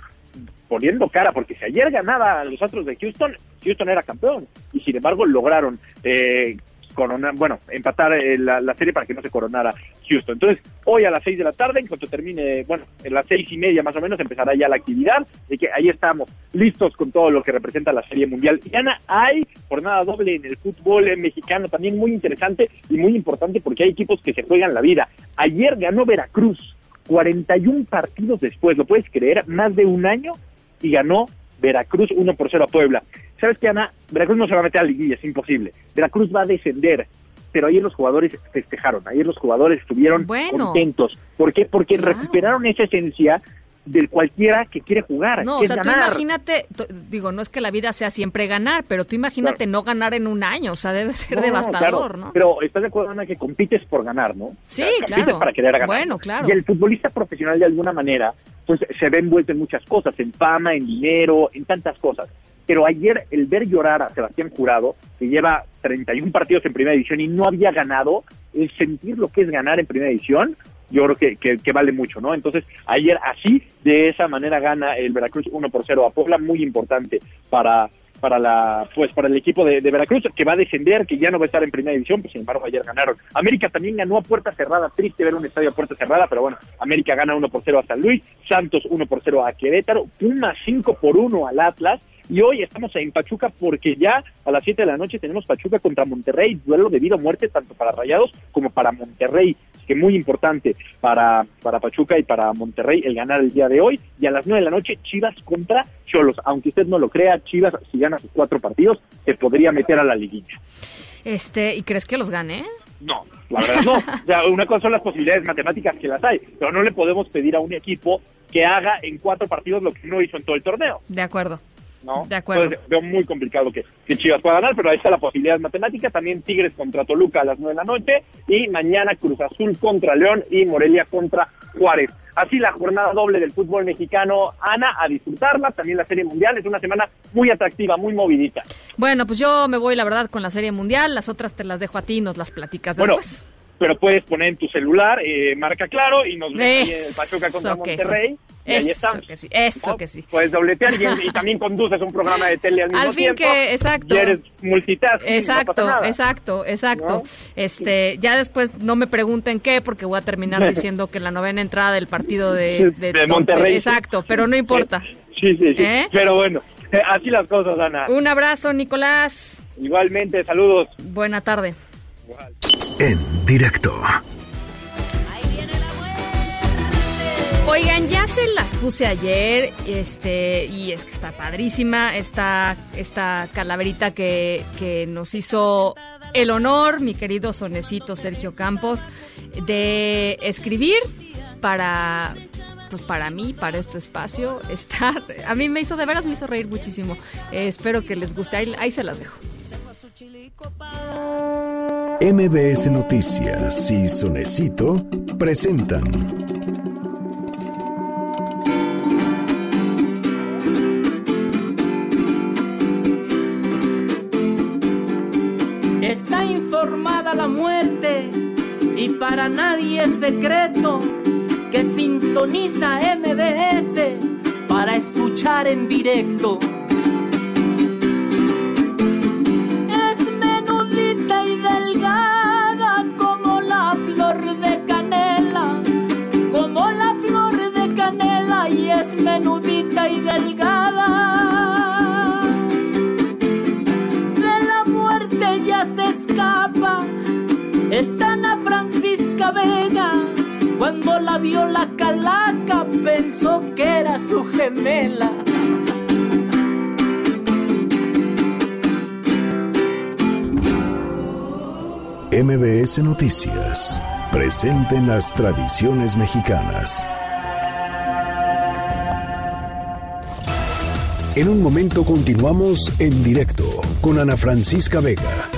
poniendo cara, porque si ayer ganaba a los Astros de Houston, Houston era campeón. Y sin embargo lograron eh, coronar, bueno, empatar eh, la, la serie para que no se coronara Houston. Entonces, hoy a las seis de la tarde, en cuanto termine, bueno, en las seis y media más o menos, empezará ya la actividad. Y que ahí estamos, listos con todo lo que representa la serie mundial. Y Ana, hay jornada doble en el fútbol eh, mexicano, también muy interesante y muy importante porque hay equipos que se juegan la vida. Ayer ganó Veracruz, 41 partidos después, ¿lo puedes creer? Más de un año y ganó Veracruz 1 por 0 a Puebla. ¿Sabes qué, Ana? Veracruz no se va a meter a la liguilla, es imposible. Veracruz va a descender. Pero ayer los jugadores festejaron, ayer los jugadores estuvieron Bueno. contentos. ¿Por qué? Porque recuperaron esa esencia del cualquiera que quiere jugar, No, o sea, tú imagínate, digo, no es que la vida sea siempre ganar, pero tú imagínate no ganar en un año, o sea, debe ser No, devastador, claro, ¿no? Pero estás de acuerdo, Ana, que compites por ganar, ¿no? Sí, O sea, compites claro. para querer ganar. Bueno, claro. Y el futbolista profesional, de alguna manera, pues se ve envuelto en muchas cosas, en fama, en dinero, en tantas cosas. Pero ayer, el ver llorar a Sebastián Jurado, que lleva 31 partidos en primera división y no había ganado, el sentir lo que es ganar en primera división, yo creo que, que, que vale mucho, ¿no? Entonces, ayer así, de esa manera gana el Veracruz 1 por 0 a Puebla, muy importante para para la pues para el equipo de, Veracruz que va a descender, que ya no va a estar en primera división, pues sin embargo ayer ganaron. América también ganó a puerta cerrada, triste ver un estadio a puerta cerrada, pero bueno, América gana 1 por 0 a San Luis, Santos 1 por 0 a Querétaro, Puma 5 por 1 al Atlas, Y hoy estamos en Pachuca porque ya a las 7 de la noche tenemos Pachuca contra Monterrey, duelo de vida o muerte tanto para Rayados como para Monterrey que muy importante para, para Pachuca y para Monterrey el ganar el día de hoy. Y a las 9 de la noche, Chivas contra Cholos. Aunque usted no lo crea, Chivas, si gana sus cuatro partidos, se podría meter a la liguilla. Este, ¿y crees que los gane? No, la verdad no. O sea, una cosa son las posibilidades matemáticas que las hay, pero no le podemos pedir a un equipo que haga en cuatro partidos lo que no hizo en todo el torneo. De acuerdo. ¿No? De acuerdo. Entonces, veo muy complicado que, que Chivas pueda ganar, pero ahí está la posibilidad matemática. También Tigres contra Toluca a las 9 de la noche y mañana Cruz Azul contra León y Morelia contra Juárez. Así la jornada doble del fútbol mexicano, Ana, a disfrutarla. También la Serie Mundial es una semana muy atractiva, muy movidita. Bueno, pues yo me voy, la verdad, con la Serie Mundial. Las otras te las dejo a ti y nos las platicas Bueno, después. Pero puedes poner en tu celular, eh, marca claro y nos vemos el Pachuca contra. Monterrey. Y ahí estamos. que sí, eso ¿no? que sí. Puedes dobletear y, y también conduces un programa de tele al mismo Al fin tiempo. que, exacto. Y eres multitasking. no Exacto, nada. exacto, exacto. Este, ya después no me pregunten qué, porque voy a terminar diciendo que la novena entrada del partido de, De Monterrey. Exacto, pero no importa. Sí, sí, sí. ¿Eh? Pero bueno, así las cosas, Ana. Un abrazo, Nicolás. Igualmente, saludos. Buena tarde. En directo. Oigan, ya se las puse ayer, este, y es que está padrísima esta, esta calaverita que, que nos hizo el honor, mi querido sonecito Sergio Campos, de escribir para, pues para mí, para este espacio, estar, a mí me hizo, de veras me hizo reír muchísimo. Eh, espero que les guste, ahí, ahí se las dejo. MBS Noticias y Sonecito presentan Está informada la muerte y para nadie es secreto que sintoniza MBS para escuchar en directo. Y es menudita y delgada de la muerte ya se escapa. Está Ana Francisca Vega. Cuando la vio la calaca pensó que era su gemela. MBS Noticias. Presenten las tradiciones mexicanas. En un momento continuamos en directo con Ana Francisca Vega.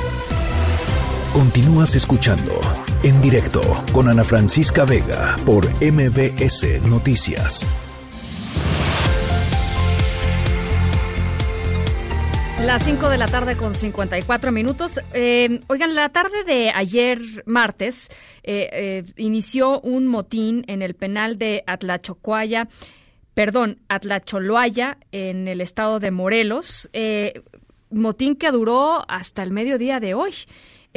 Continúas escuchando en directo con Ana Francisca Vega por MBS Noticias. Las 5 de la tarde con 54 minutos. Eh, oigan, la tarde de ayer martes eh, eh, inició un motín en el penal de Atlachocuaya, perdón, Atlacholoaya, en el estado de Morelos. Eh, motín que duró hasta el mediodía de hoy.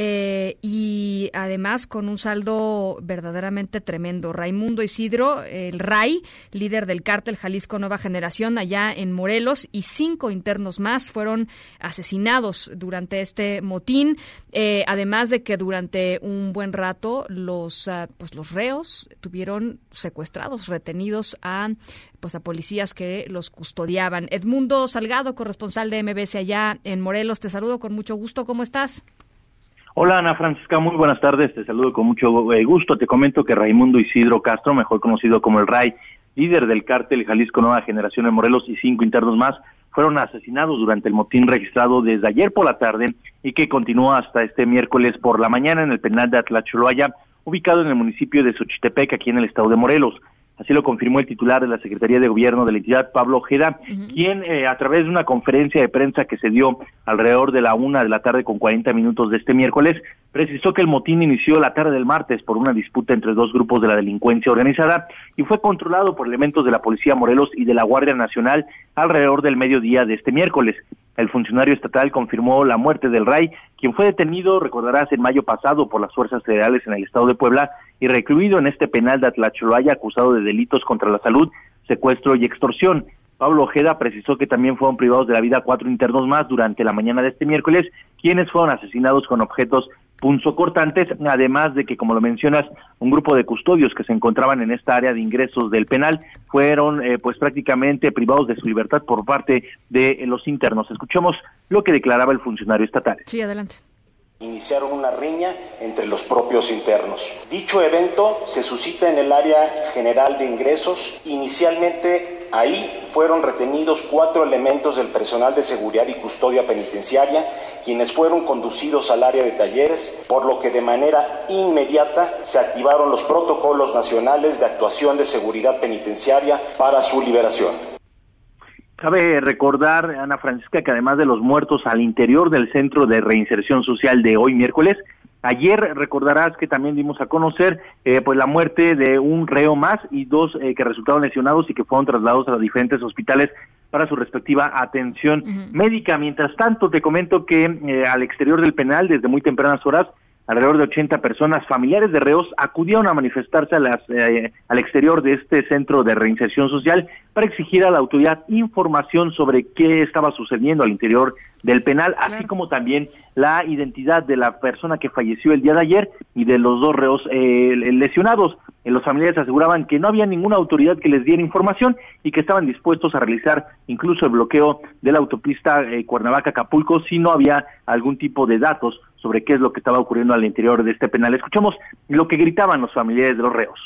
Eh, y además con un saldo verdaderamente tremendo. Raimundo Isidro, el RAI, líder del cártel Jalisco Nueva Generación allá en Morelos, y cinco internos más fueron asesinados durante este motín. Eh, además de que durante un buen rato los, ah, pues los reos tuvieron secuestrados, retenidos a pues a policías que los custodiaban. Edmundo Salgado, corresponsal de MBS allá en Morelos, te saludo con mucho gusto. ¿Cómo estás? Hola Ana Francisca, muy buenas tardes, te saludo con mucho eh, gusto. Te comento que Raimundo Isidro Castro, mejor conocido como el RAI, líder del cártel Jalisco Nueva Generación en Morelos y cinco internos más, fueron asesinados durante el motín registrado desde ayer por la tarde y que continúa hasta este miércoles por la mañana en el penal de Atlacholoaya, ubicado en el municipio de Xochitepec, aquí en el estado de Morelos. Así lo confirmó el titular de la Secretaría de Gobierno de la entidad, Pablo Ojeda, quien eh, a través de una conferencia de prensa que se dio alrededor de la una de la tarde con 40 minutos de este miércoles, precisó que el motín inició la tarde del martes por una disputa entre dos grupos de la delincuencia organizada y fue controlado por elementos de la Policía Morelos y de la Guardia Nacional alrededor del mediodía de este miércoles. El funcionario estatal confirmó la muerte del RAI, quien fue detenido, recordarás, en mayo pasado por las fuerzas federales en el estado de Puebla y recluido en este penal de Atlacholoaya acusado de delitos contra la salud, secuestro y extorsión. Pablo Ojeda precisó que también fueron privados de la vida cuatro internos más durante la mañana de este miércoles, quienes fueron asesinados con objetos punzocortantes, además de que, como lo mencionas, un grupo de custodios que se encontraban en esta área de ingresos del penal fueron eh, pues prácticamente privados de su libertad por parte de los internos. Escuchemos lo que declaraba el funcionario estatal. Sí, adelante iniciaron una riña entre los propios internos. Dicho evento se suscita en el área general de ingresos. Inicialmente ahí fueron retenidos cuatro elementos del personal de seguridad y custodia penitenciaria, quienes fueron conducidos al área de talleres, por lo que de manera inmediata se activaron los protocolos nacionales de actuación de seguridad penitenciaria para su liberación. Cabe recordar, Ana Francisca, que además de los muertos al interior del Centro de Reinserción Social de hoy miércoles, ayer recordarás que también dimos a conocer eh, pues la muerte de un reo más y dos eh, que resultaron lesionados y que fueron trasladados a los diferentes hospitales para su respectiva atención médica. Mientras tanto, te comento que eh, al exterior del penal, desde muy tempranas horas, alrededor de 80 personas familiares de reos acudieron a manifestarse a las, eh, al exterior de este centro de reinserción social para exigir a la autoridad información sobre qué estaba sucediendo al interior del penal, así como también la identidad de la persona que falleció el día de ayer y de los dos reos eh, lesionados. Eh, los familiares aseguraban que no había ninguna autoridad que les diera información y que estaban dispuestos a realizar incluso el bloqueo de la autopista Cuernavaca-Acapulco si no había algún tipo de datos sobre qué es lo que estaba ocurriendo al interior de este penal. Escuchamos lo que gritaban los familiares de los reos.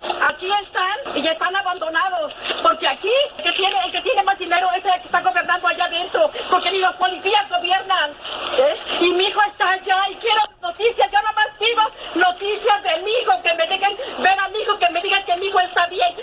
Aquí están y están abandonados, porque aquí el que tiene, el que tiene más dinero es el que está gobernando allá adentro, porque ni los policías gobiernan. ¿eh? Y mi hijo está allá y quiero noticias, yo nomás pido noticias de mi hijo, que me dejen ver a mi hijo, que me digan que mi hijo está bien.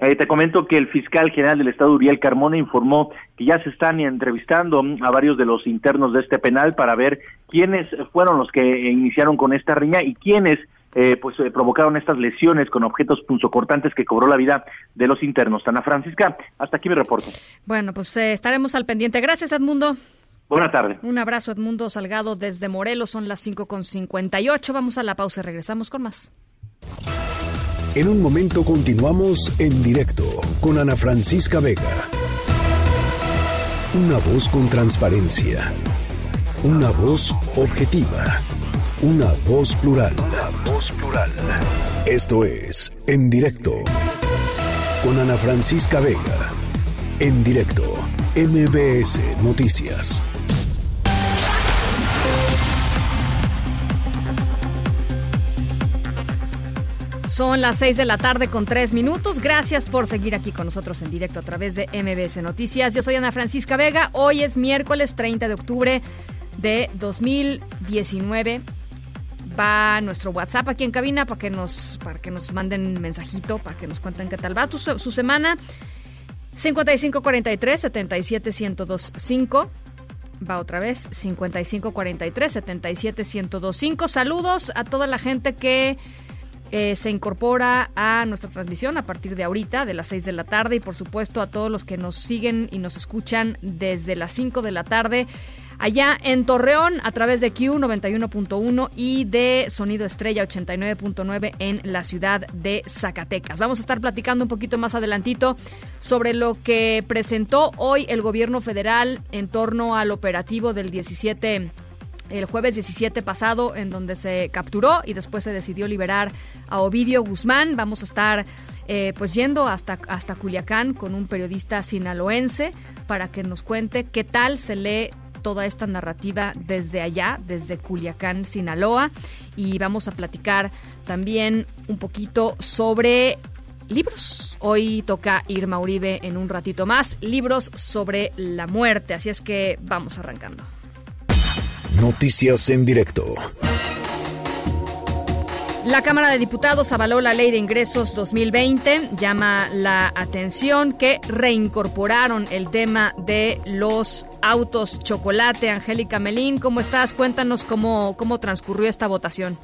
Eh, te comento que el fiscal general del Estado, Uriel Carmona, informó que ya se están entrevistando a varios de los internos de este penal para ver quiénes fueron los que iniciaron con esta riña y quiénes eh, pues eh, provocaron estas lesiones con objetos punzocortantes que cobró la vida de los internos. Ana Francisca, hasta aquí mi reporte. Bueno, pues estaremos al pendiente. Gracias, Edmundo. Buenas tardes. Un abrazo, Edmundo Salgado, desde Morelos. Son las 5.58. Vamos a la pausa y regresamos con más. En un momento continuamos en directo con Ana Francisca Vega. Una voz con transparencia. Una voz objetiva. Una voz plural. Una voz plural. Esto es En directo con Ana Francisca Vega. En directo. MBS Noticias. Son las 6 de la tarde con 3 minutos. Gracias por seguir aquí con nosotros en directo a través de MBS Noticias. Yo soy Ana Francisca Vega. Hoy es miércoles 30 de octubre de 2019. Va nuestro WhatsApp aquí en cabina para que nos, para que nos manden mensajito, para que nos cuenten qué tal va su, semana. 5543 77 1025 va otra vez 5543 77 1025 saludos a toda la gente que eh, se incorpora a nuestra transmisión a partir de ahorita, de las 6 de la tarde, y por supuesto a todos los que nos siguen y nos escuchan desde las 5 de la tarde allá en Torreón a través de Q 91.1 y de Sonido Estrella 89.9 en la ciudad de Zacatecas. Vamos a estar platicando un poquito más adelantito sobre lo que presentó hoy el gobierno federal en torno al operativo del 17 el jueves 17 pasado, en donde se capturó y después se decidió liberar a Ovidio Guzmán. Vamos a estar eh, pues yendo hasta, hasta Culiacán con un periodista sinaloense para que nos cuente qué tal se lee toda esta narrativa desde allá, desde Culiacán, Sinaloa. Y vamos a platicar también un poquito sobre libros. Hoy toca Irma Uribe en un ratito más, libros sobre la muerte. Así es que vamos arrancando. Noticias en directo. La Cámara de Diputados avaló la Ley de Ingresos 2020. Llama la atención que reincorporaron el tema de los autos chocolate. Angélica Melín, ¿cómo estás? Cuéntanos cómo, cómo transcurrió esta votación.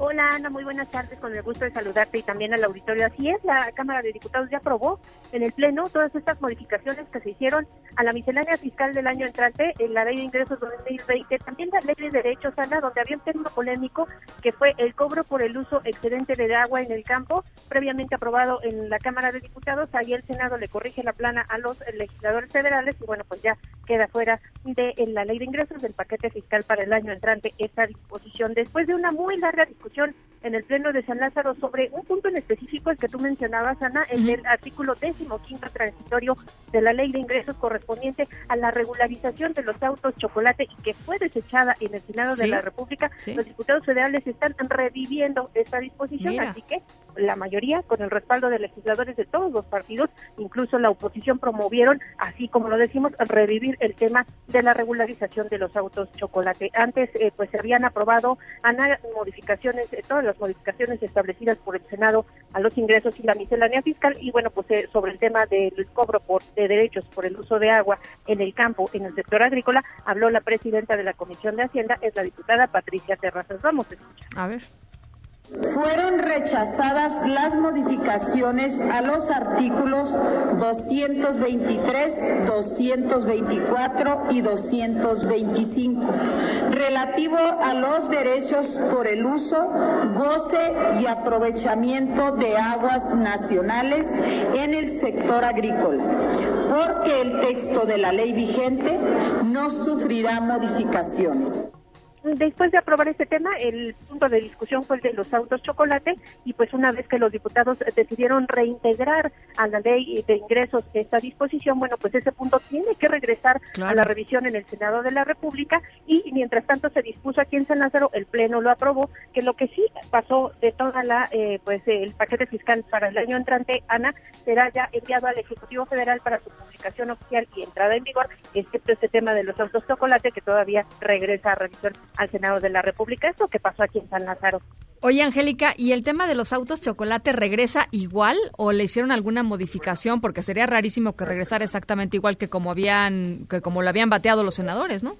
Hola Ana, muy buenas tardes, con el gusto de saludarte y también al auditorio. Así es, la Cámara de Diputados ya aprobó en el Pleno todas estas modificaciones que se hicieron a la miscelánea fiscal del año entrante, en la Ley de Ingresos 2020, también la Ley de Derechos, Ana, donde había un tema polémico que fue el cobro por el uso excedente de agua en el campo, previamente aprobado en la Cámara de Diputados. Ahí el Senado le corrige la plana a los legisladores federales y bueno, pues ya queda fuera de la Ley de Ingresos del paquete fiscal para el año entrante esta disposición. Después de una muy larga discusión en el Pleno de San Lázaro sobre un punto en específico, el que tú mencionabas, Ana, el el artículo décimo quinto transitorio de la Ley de Ingresos correspondiente a la regularización de los autos chocolate y que fue desechada en el Senado de la República. Sí. Los diputados federales están reviviendo esta disposición, Mira. así que la mayoría, con el respaldo de legisladores de todos los partidos, incluso la oposición, promovieron, así como lo decimos, revivir el tema de la regularización de los autos chocolate. Antes, eh, pues se habían aprobado modificaciones, eh, todas las modificaciones establecidas por el Senado a los ingresos y la miscelánea fiscal, y bueno, pues eh, sobre el tema del cobro por, de derechos por el uso de agua en el campo, en el sector agrícola, habló la presidenta de la Comisión de Hacienda, es la diputada Patricia Terrazas. Vamos a escuchar. A ver. Fueron rechazadas las modificaciones a los artículos 223, 224 y 225 relativo a los derechos por el uso, goce y aprovechamiento de aguas nacionales en el sector agrícola, porque el texto de la ley vigente no sufrirá modificaciones. Después de aprobar este tema, el punto de discusión fue el de los autos chocolate y pues una vez que los diputados decidieron reintegrar a la ley de ingresos esta disposición, bueno, pues ese punto tiene que regresar Claro. a la revisión en el Senado de la República y mientras tanto se dispuso aquí en San Lázaro, el Pleno lo aprobó, que lo que sí pasó de toda la, eh, pues el paquete fiscal para el año entrante, Ana, será ya enviado al Ejecutivo Federal para su publicación oficial y entrada en vigor, excepto este tema de los autos chocolate que todavía regresa a revisión al Senado de la República. Esto que pasó aquí en San Lázaro. Oye, Angélica, ¿y el tema de los autos chocolate regresa igual o le hicieron alguna modificación? Porque sería rarísimo que regresara exactamente igual que como habían, que como lo habían bateado los senadores, ¿no?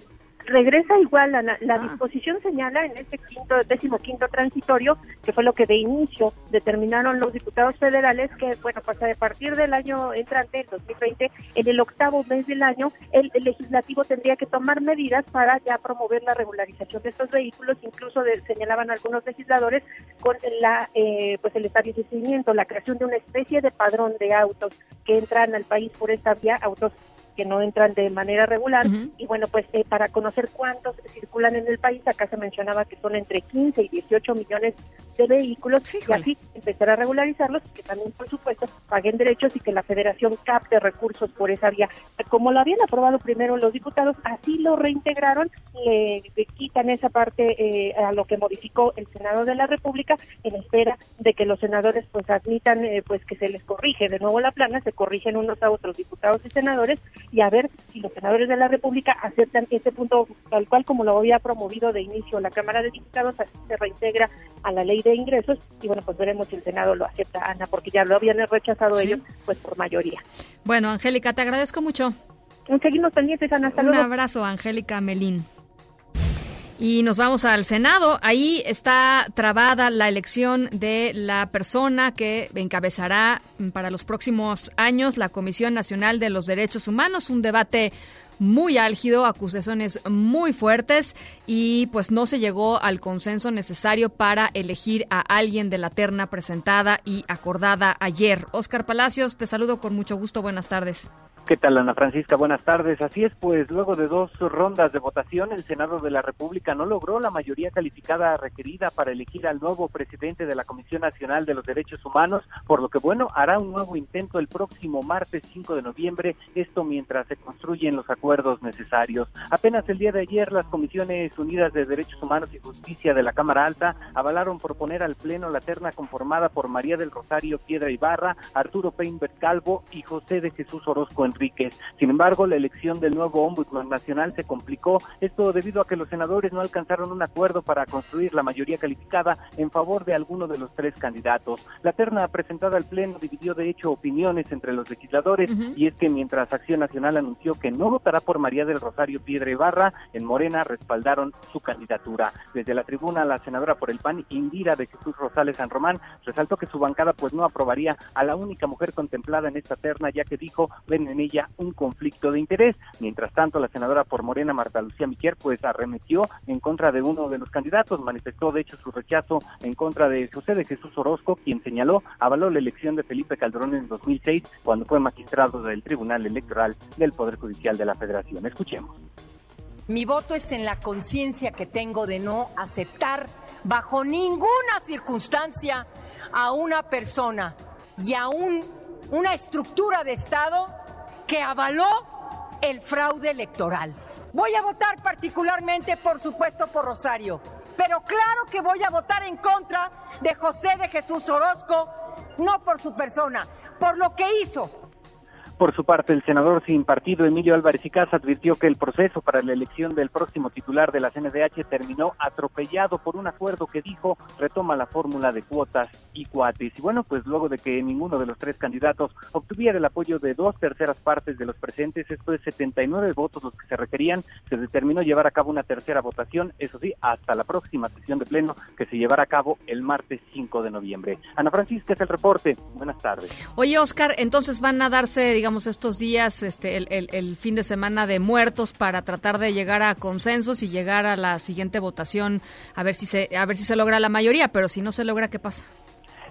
Regresa igual la, la disposición señala en este quinto décimo quinto transitorio que fue lo que de inicio determinaron los diputados federales que bueno pues a partir del año entrante el 2020 en el octavo mes del año el, el legislativo tendría que tomar medidas para ya promover la regularización de estos vehículos. Incluso de- señalaban algunos legisladores con la eh, pues el establecimiento la creación de una especie de padrón de autos que entran al país por esta vía autos que no entran de manera regular. Y bueno pues eh, para conocer cuántos circulan en el país acá se mencionaba que son entre 15 y 18 millones de vehículos y así empezar a regularizarlos y que también por supuesto paguen derechos y que la federación capte recursos por esa vía. Como lo habían aprobado primero los diputados así lo reintegraron le, le quitan esa parte eh, a lo que modificó el senado de la república en espera de que los senadores pues admitan eh, pues que se les corrige de nuevo la plana se corrigen unos a otros diputados y senadores y a ver si los senadores de la República aceptan este punto tal cual como lo había promovido de inicio la Cámara de Diputados, así se reintegra a la ley de ingresos y bueno, pues veremos si el Senado lo acepta, Ana, porque ya lo habían rechazado Sí. ellos, pues por mayoría. Bueno, Angélica, te agradezco mucho. Seguimos pendientes, Ana, hasta Un luego. abrazo, Angélica Melín. Y nos vamos al Senado. Ahí está trabada la elección de la persona que encabezará para los próximos años la Comisión Nacional de los Derechos Humanos. Un debate muy álgido, acusaciones muy fuertes y pues no se llegó al consenso necesario para elegir a alguien de la terna presentada y acordada ayer. Oscar Palacios, te saludo con mucho gusto. Buenas tardes. ¿Qué tal, Ana Francisca? Buenas tardes. Así es, pues luego de dos rondas de votación, el Senado de la República no logró la mayoría calificada requerida para elegir al nuevo presidente de la Comisión Nacional de los Derechos Humanos, por lo que, bueno, hará un nuevo intento el próximo martes 5 de noviembre, esto mientras se construyen los acuerdos necesarios. Apenas el día de ayer, las Comisiones Unidas de Derechos Humanos y Justicia de la Cámara Alta avalaron proponer al Pleno la terna conformada por María del Rosario Piedra Ibarra, Arturo Peinbert Calvo y José de Jesús Orozco Enríquez. Sin embargo, la elección del nuevo Ombudsman Nacional se complicó, esto debido a que los senadores no alcanzaron un acuerdo para construir la mayoría calificada en favor de alguno de los tres candidatos. La terna presentada al Pleno dividió de hecho opiniones entre los legisladores y es que mientras Acción Nacional anunció que no votará por María del Rosario Piedra Ibarra, en Morena respaldaron su candidatura. Desde la tribuna, la senadora por el PAN, Indira de Jesús Rosales San Román, resaltó que su bancada pues no aprobaría a la única mujer contemplada en esta terna, ya que dijo ven en ella un conflicto de interés. Mientras tanto, la senadora por Morena, Marta Lucía Miquer, pues arremetió en contra de uno de los candidatos, manifestó de hecho su rechazo en contra de José de Jesús Orozco, quien señaló avaló la elección de Felipe Calderón en 2006 cuando fue magistrado del Tribunal Electoral del Poder Judicial de la Federación. Escuchemos. Mi voto es en la conciencia que tengo de no aceptar bajo ninguna circunstancia a una persona y a un, una estructura de Estado que avaló el fraude electoral. Voy a votar particularmente, por supuesto, por Rosario, pero claro que voy a votar en contra de José de Jesús Orozco, no por su persona, por lo que hizo, por su parte, el senador sin partido Emilio Álvarez y Casa advirtió que el proceso para la elección del próximo titular de la CNDH terminó atropellado por un acuerdo que dijo retoma la fórmula de cuotas y cuates. Y bueno, pues luego de que ninguno de los tres candidatos obtuviera el apoyo de dos terceras partes de los presentes, esto de 79 votos los que se requerían, se determinó llevar a cabo una tercera votación, eso sí, hasta la próxima sesión de pleno que se llevará a cabo el martes 5 de noviembre. Ana Francisca es el reporte. Buenas tardes. Oye, Oscar, entonces van a darse, digamos, estos días, este, el, fin de semana de muertos para tratar de llegar a consensos y llegar a la siguiente votación a ver si se, a ver si se logra la mayoría, pero si no se logra, ¿qué pasa?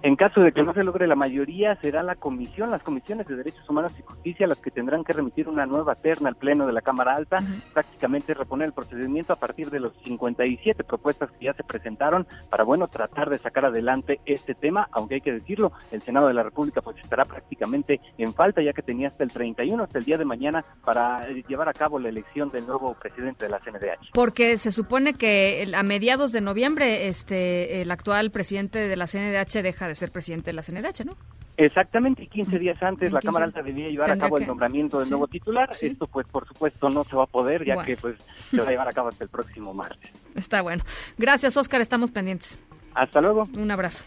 En caso de que no se logre la mayoría, será la comisión, las comisiones de derechos humanos y justicia las que tendrán que remitir una nueva terna al Pleno de la Cámara Alta, prácticamente reponer el procedimiento a partir de los 57 propuestas que ya se presentaron para, bueno, tratar de sacar adelante este tema, aunque hay que decirlo, el Senado de la República pues estará prácticamente en falta, ya que tenía hasta el 31, hasta el día de mañana, para eh, llevar a cabo la elección del nuevo presidente de la CNDH. Porque se supone que a mediados de noviembre este el actual presidente de la CNDH deja de ser presidente de la CNDH, ¿no? Exactamente, y 15 días antes la Cámara Alta debía llevar a cabo el nombramiento del nuevo titular. Esto, pues, por supuesto, no se va a poder, ya que pues se va a llevar a cabo hasta el próximo martes. Está bueno. Gracias, Oscar, estamos pendientes. Hasta luego. Un abrazo.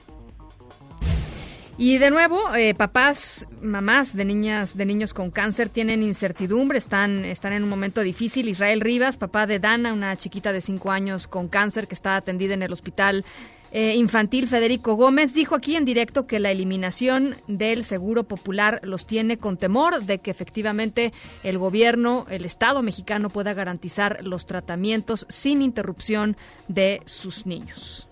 Y de nuevo, eh, papás, mamás de niñas, de niños con cáncer tienen incertidumbre, están, están en un momento difícil. Israel Rivas, papá de Dana, una chiquita de 5 años con cáncer que está atendida en el hospital eh, infantil Federico Gómez dijo aquí en directo que la eliminación del Seguro Popular los tiene con temor de que efectivamente el gobierno, el Estado mexicano pueda garantizar los tratamientos sin interrupción de sus niños.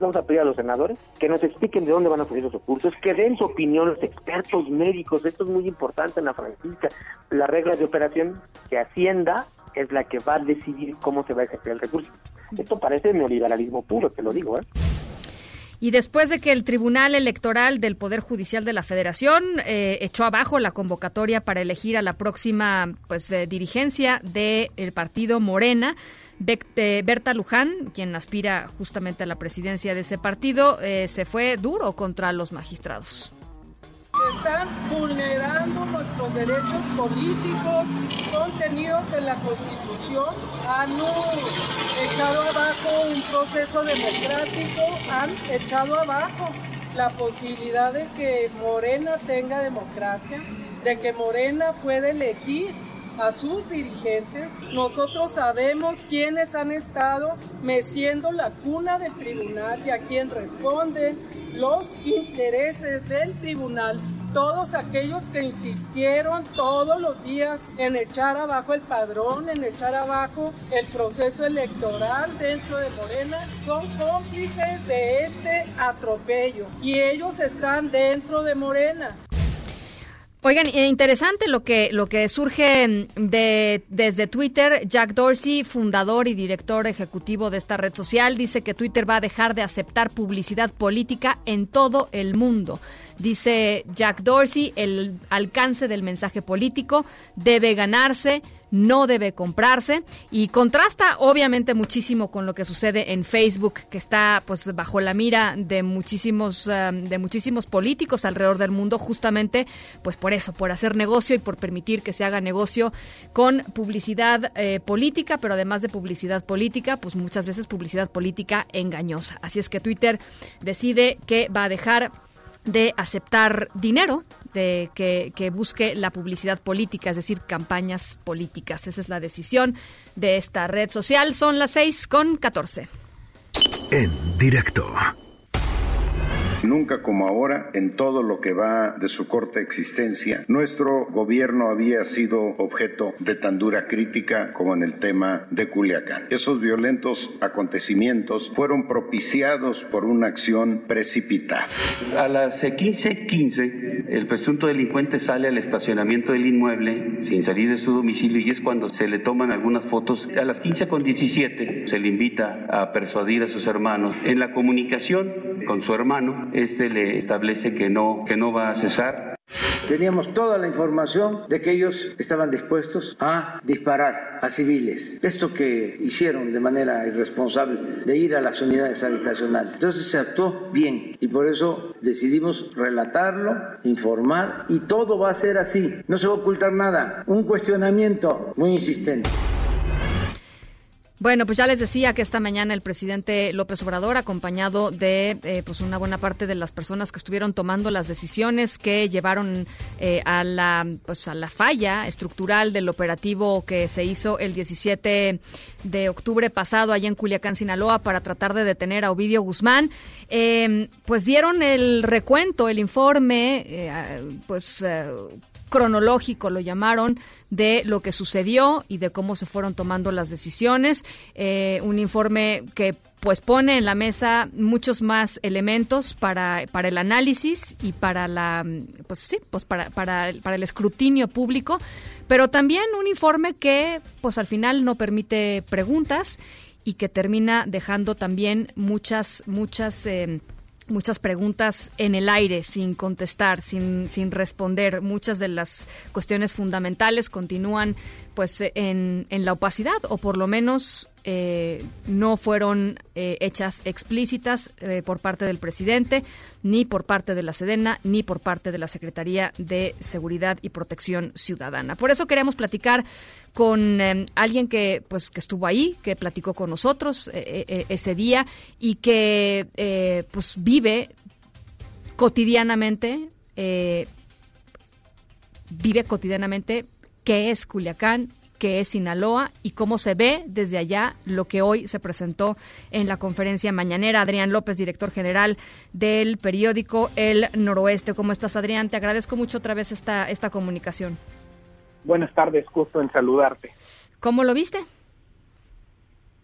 Vamos a pedir a los senadores que nos expliquen de dónde van a salir los recursos, que den su opinión los expertos médicos. Esto es muy importante en la Francisca. Las reglas de operación que Hacienda es la que va a decidir cómo se va a ejercer el recurso. Esto parece neoliberalismo puro, te lo digo, ¿eh? Y después de que el Tribunal Electoral del Poder Judicial de la Federación eh, echó abajo la convocatoria para elegir a la próxima pues, eh, dirigencia del partido Morena, eh, Berta Luján, quien aspira justamente a la presidencia de ese partido, se fue duro contra los magistrados están vulnerando nuestros derechos políticos contenidos en la Constitución, han echado abajo un proceso democrático, han echado abajo la posibilidad de que Morena tenga democracia, de que Morena pueda elegir a sus dirigentes. Nosotros sabemos quiénes han estado meciendo la cuna del tribunal y a quién responden los intereses del tribunal. Todos aquellos que insistieron todos los días en echar abajo el padrón, en echar abajo el proceso electoral dentro de Morena, son cómplices de este atropello y ellos están dentro de Morena. Oigan, eh, interesante lo que lo que surge de desde Twitter. Jack Dorsey, fundador y director ejecutivo de esta red social, dice que Twitter va a dejar de aceptar publicidad política en todo el mundo. Dice Jack Dorsey, el alcance del mensaje político debe ganarse no debe comprarse y contrasta obviamente muchísimo con lo que sucede en Facebook que está pues bajo la mira de muchísimos um, de muchísimos políticos alrededor del mundo justamente pues por eso por hacer negocio y por permitir que se haga negocio con publicidad eh, política pero además de publicidad política pues muchas veces publicidad política engañosa. Así es que Twitter decide que va a dejar de aceptar dinero de que, que, busque la publicidad política, es decir, campañas políticas. Esa es la decisión de esta red social. Son las seis con catorce. En directo. Nunca como ahora, en todo lo que va de su corta existencia, nuestro gobierno había sido objeto de tan dura crítica como en el tema de Culiacán. Esos violentos acontecimientos fueron propiciados por una acción precipitada. A las 15:15, el presunto delincuente sale al estacionamiento del inmueble sin salir de su domicilio y es cuando se le toman algunas fotos. A las 15:17 se le invita a persuadir a sus hermanos. En la comunicación con su hermano, este le establece que no, que no va a cesar. Teníamos toda la información de que ellos estaban dispuestos a disparar a civiles. Esto que hicieron de manera irresponsable de ir a las unidades habitacionales. Entonces se actuó bien y por eso decidimos relatarlo, informar y todo va a ser así. No se va a ocultar nada. Un cuestionamiento muy insistente. Bueno, pues ya les decía que esta mañana el presidente López Obrador, acompañado de eh, pues una buena parte de las personas que estuvieron tomando las decisiones que llevaron eh, a la pues a la falla estructural del operativo que se hizo el 17 de octubre pasado allá en Culiacán, Sinaloa, para tratar de detener a Ovidio Guzmán, eh, pues dieron el recuento, el informe, pues cronológico, lo llamaron, de lo que sucedió y de cómo se fueron tomando las decisiones. Eh, un informe que pues pone en la mesa muchos más elementos para, para el análisis y para la pues sí pues para, para, para el escrutinio público pero también un informe que pues al final no permite preguntas y que termina dejando también muchas muchas eh, muchas preguntas en el aire sin contestar, sin, sin responder. Muchas de las cuestiones fundamentales continúan pues en, en la opacidad o por lo menos eh, no fueron eh, hechas explícitas eh, por parte del presidente, ni por parte de la Sedena, ni por parte de la Secretaría de Seguridad y Protección Ciudadana. Por eso queremos platicar con alguien que pues que estuvo ahí, que platicó con nosotros ese día y que pues vive cotidianamente vive cotidianamente qué es Culiacán, que es Sinaloa y cómo se ve desde allá lo que hoy se presentó en la conferencia mañanera. Adrián López, director general del periódico El Noroeste. ¿Cómo estás, Adrián? Te agradezco mucho otra vez esta, esta comunicación. Buenas tardes, gusto en saludarte. ¿Cómo lo viste?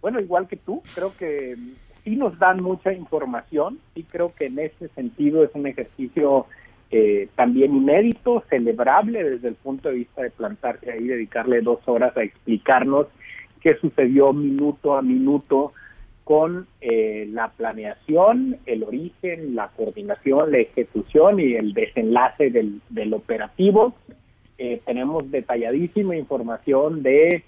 Bueno, igual que tú, creo que sí nos dan mucha información y creo que en ese sentido es un ejercicio eh, también inédito, celebrable desde el punto de vista de plantarse ahí, dedicarle dos horas a explicarnos qué sucedió minuto a minuto con eh, la planeación, el origen, la coordinación, la ejecución y el desenlace del, del operativo. Eh, tenemos detalladísima información de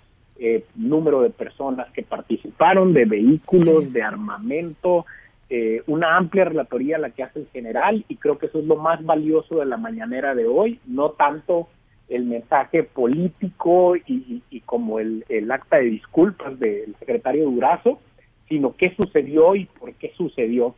número de personas que participaron, de vehículos, de armamento, eh, una amplia relatoría la que hace el general y creo que eso es lo más valioso de la mañanera de hoy, no tanto el mensaje político y, como el, acta de disculpas del secretario Durazo, sino qué sucedió y por qué sucedió.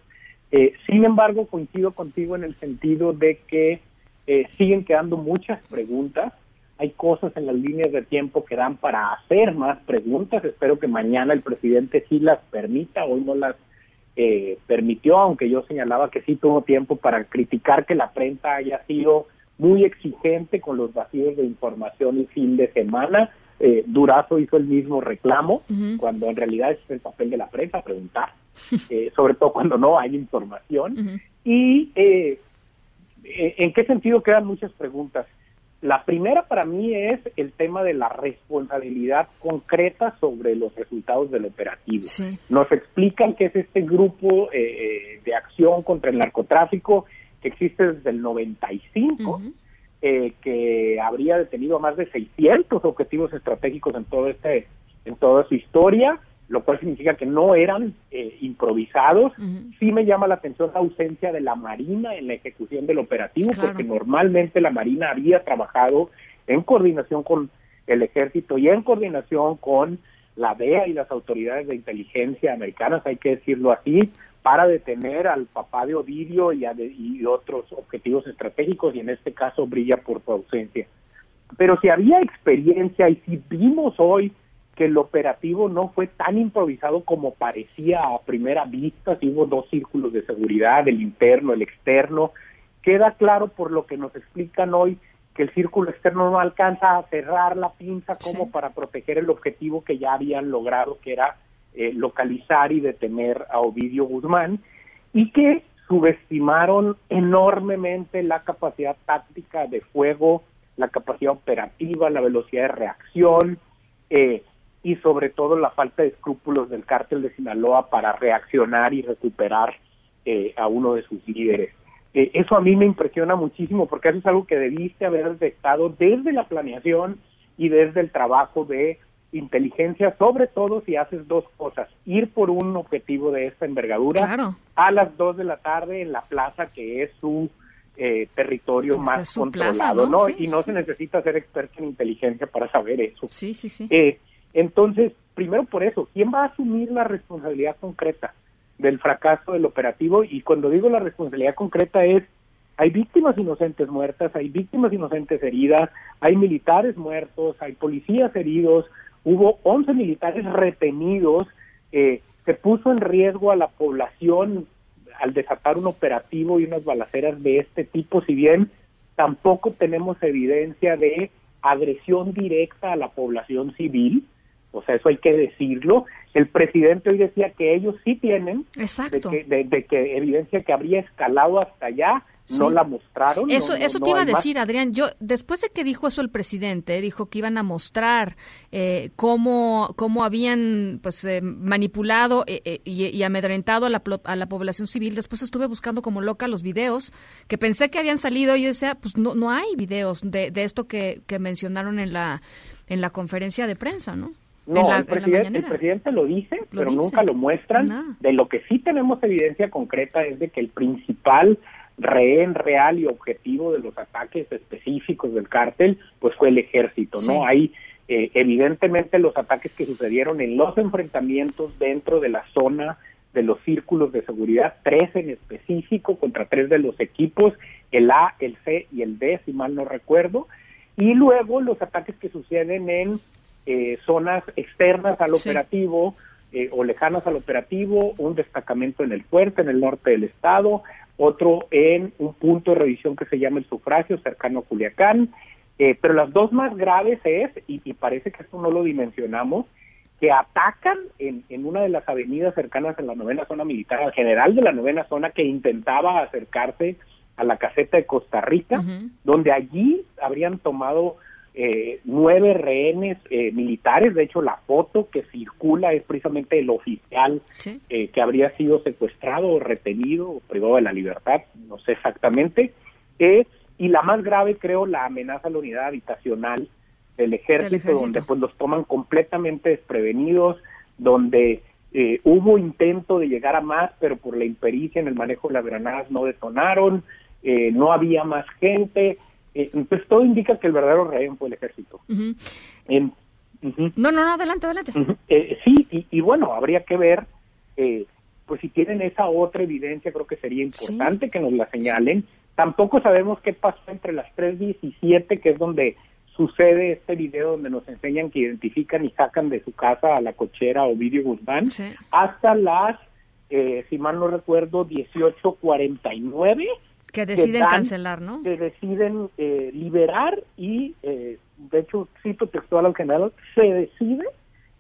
Eh, sin embargo, coincido contigo en el sentido de que eh, siguen quedando muchas preguntas. Hay cosas en las líneas de tiempo que dan para hacer más preguntas. Espero que mañana el presidente sí las permita. Hoy no las eh, permitió, aunque yo señalaba que sí tuvo tiempo para criticar que la prensa haya sido muy exigente con los vacíos de información y fin de semana. Eh, Durazo hizo el mismo reclamo, cuando en realidad es el papel de la prensa preguntar, eh, sobre todo cuando no hay información. Y en qué sentido quedan muchas preguntas. La primera para mí es el tema de la responsabilidad concreta sobre los resultados del operativo. Nos explican que es este grupo eh, eh, de acción contra el narcotráfico que existe desde el 95, eh, que habría detenido a más de 600 objetivos estratégicos en todo este en toda su historia lo cual significa que no eran eh, improvisados. Sí me llama la atención la ausencia de la Marina en la ejecución del operativo, porque normalmente la Marina había trabajado en coordinación con el ejército y en coordinación con la DEA y las autoridades de inteligencia americanas, hay que decirlo así, para detener al papá de Ovidio y, a de- y otros objetivos estratégicos y en este caso brilla por su ausencia. Pero si había experiencia y si vimos hoy que el operativo no fue tan improvisado como parecía a primera vista, si hubo dos círculos de seguridad, el interno, el externo, queda claro por lo que nos explican hoy que el círculo externo no alcanza a cerrar la pinza como Sí. para proteger el objetivo que ya habían logrado, que era eh, localizar y detener a Ovidio Guzmán, y que subestimaron enormemente la capacidad táctica de fuego, la capacidad operativa, la velocidad de reacción eh, y sobre todo la falta de escrúpulos del cártel de Sinaloa para reaccionar y recuperar eh, a uno de sus líderes. Eh, eso a mí me impresiona muchísimo porque eso es algo que debiste haber detectado desde la planeación y desde el trabajo de inteligencia, sobre todo si haces dos cosas, ir por un objetivo de esta envergadura Claro. a las dos de la tarde en la plaza que es su eh, territorio Pues más controlado, plaza, ¿no? ¿no? Sí, y no se necesita ser experto en inteligencia para saber eso. Sí, sí, sí. Eh, entonces, primero por eso, ¿quién va a asumir la responsabilidad concreta del fracaso del operativo? Y cuando digo la responsabilidad concreta es, hay víctimas inocentes muertas, hay víctimas inocentes heridas, hay militares muertos, hay policías heridos, hubo 11 militares retenidos, eh, se puso en riesgo a la población al desatar un operativo y unas balaceras de este tipo, si bien tampoco tenemos evidencia de agresión directa a la población civil, o sea, eso hay que decirlo. El presidente hoy decía que ellos sí tienen Exacto. De, que, de- de que evidencia que habría escalado hasta allá, no la mostraron. Eso, no- eso no te iba a más. decir, Adrián. Yo, después de que dijo eso el presidente, dijo que iban a mostrar eh, cómo, cómo habían pues eh, manipulado eh, eh, y, y amedrentado a la, plo- a la población civil. Después estuve buscando como loca los videos que pensé que habían salido y yo decía, pues no, no hay videos de, de esto que, que mencionaron en la, en la conferencia de prensa, ¿no? No, la, el, presidente, el presidente lo dice, Lo pero dice. nunca lo muestran. De lo que sí tenemos evidencia concreta es de que el principal rehén real y objetivo de los ataques específicos del cártel, pues fue el ejército, ¿no? Hay eh, evidentemente los ataques que sucedieron en los enfrentamientos dentro de la zona de los círculos de seguridad, tres en específico contra tres de los equipos, el A, el C y el D, si mal no recuerdo, y luego los ataques que suceden en eh, zonas externas al Sí. operativo eh, o lejanas al operativo, un destacamento en el fuerte, en el norte del estado, otro en un punto de revisión que se llama el sufragio, cercano a Culiacán, eh, pero las dos más graves es, y, y parece que esto no lo dimensionamos, que atacan en, en una de las avenidas cercanas a la novena zona militar, al general de la novena zona que intentaba acercarse a la caseta de Costa Rica, donde allí habrían tomado eh, nueve rehenes eh, militares, de hecho la foto que circula es precisamente el oficial eh, que habría sido secuestrado o retenido o privado de la libertad, no sé exactamente, y la más grave creo la amenaza a la unidad habitacional del ejército, ejército. donde pues los toman completamente desprevenidos, donde eh, hubo intento de llegar a más, pero por la impericia en el manejo de las granadas no detonaron, eh, no había más gente, eh, entonces todo indica que el verdadero rehén fue el ejército. No, no, no, adelante, adelante. Eh, sí, y, y bueno, habría que ver, eh, pues si tienen esa otra evidencia, creo que sería importante que nos la señalen. Tampoco sabemos qué pasó entre las 3.17, que es donde sucede este video donde nos enseñan que identifican y sacan de su casa a la cochera Ovidio Guzmán, hasta las, eh, si mal no recuerdo, 18.49 Que deciden dan- cancelar, ¿no? que deciden eh, liberar y, eh, de hecho, cito textual al general, se decide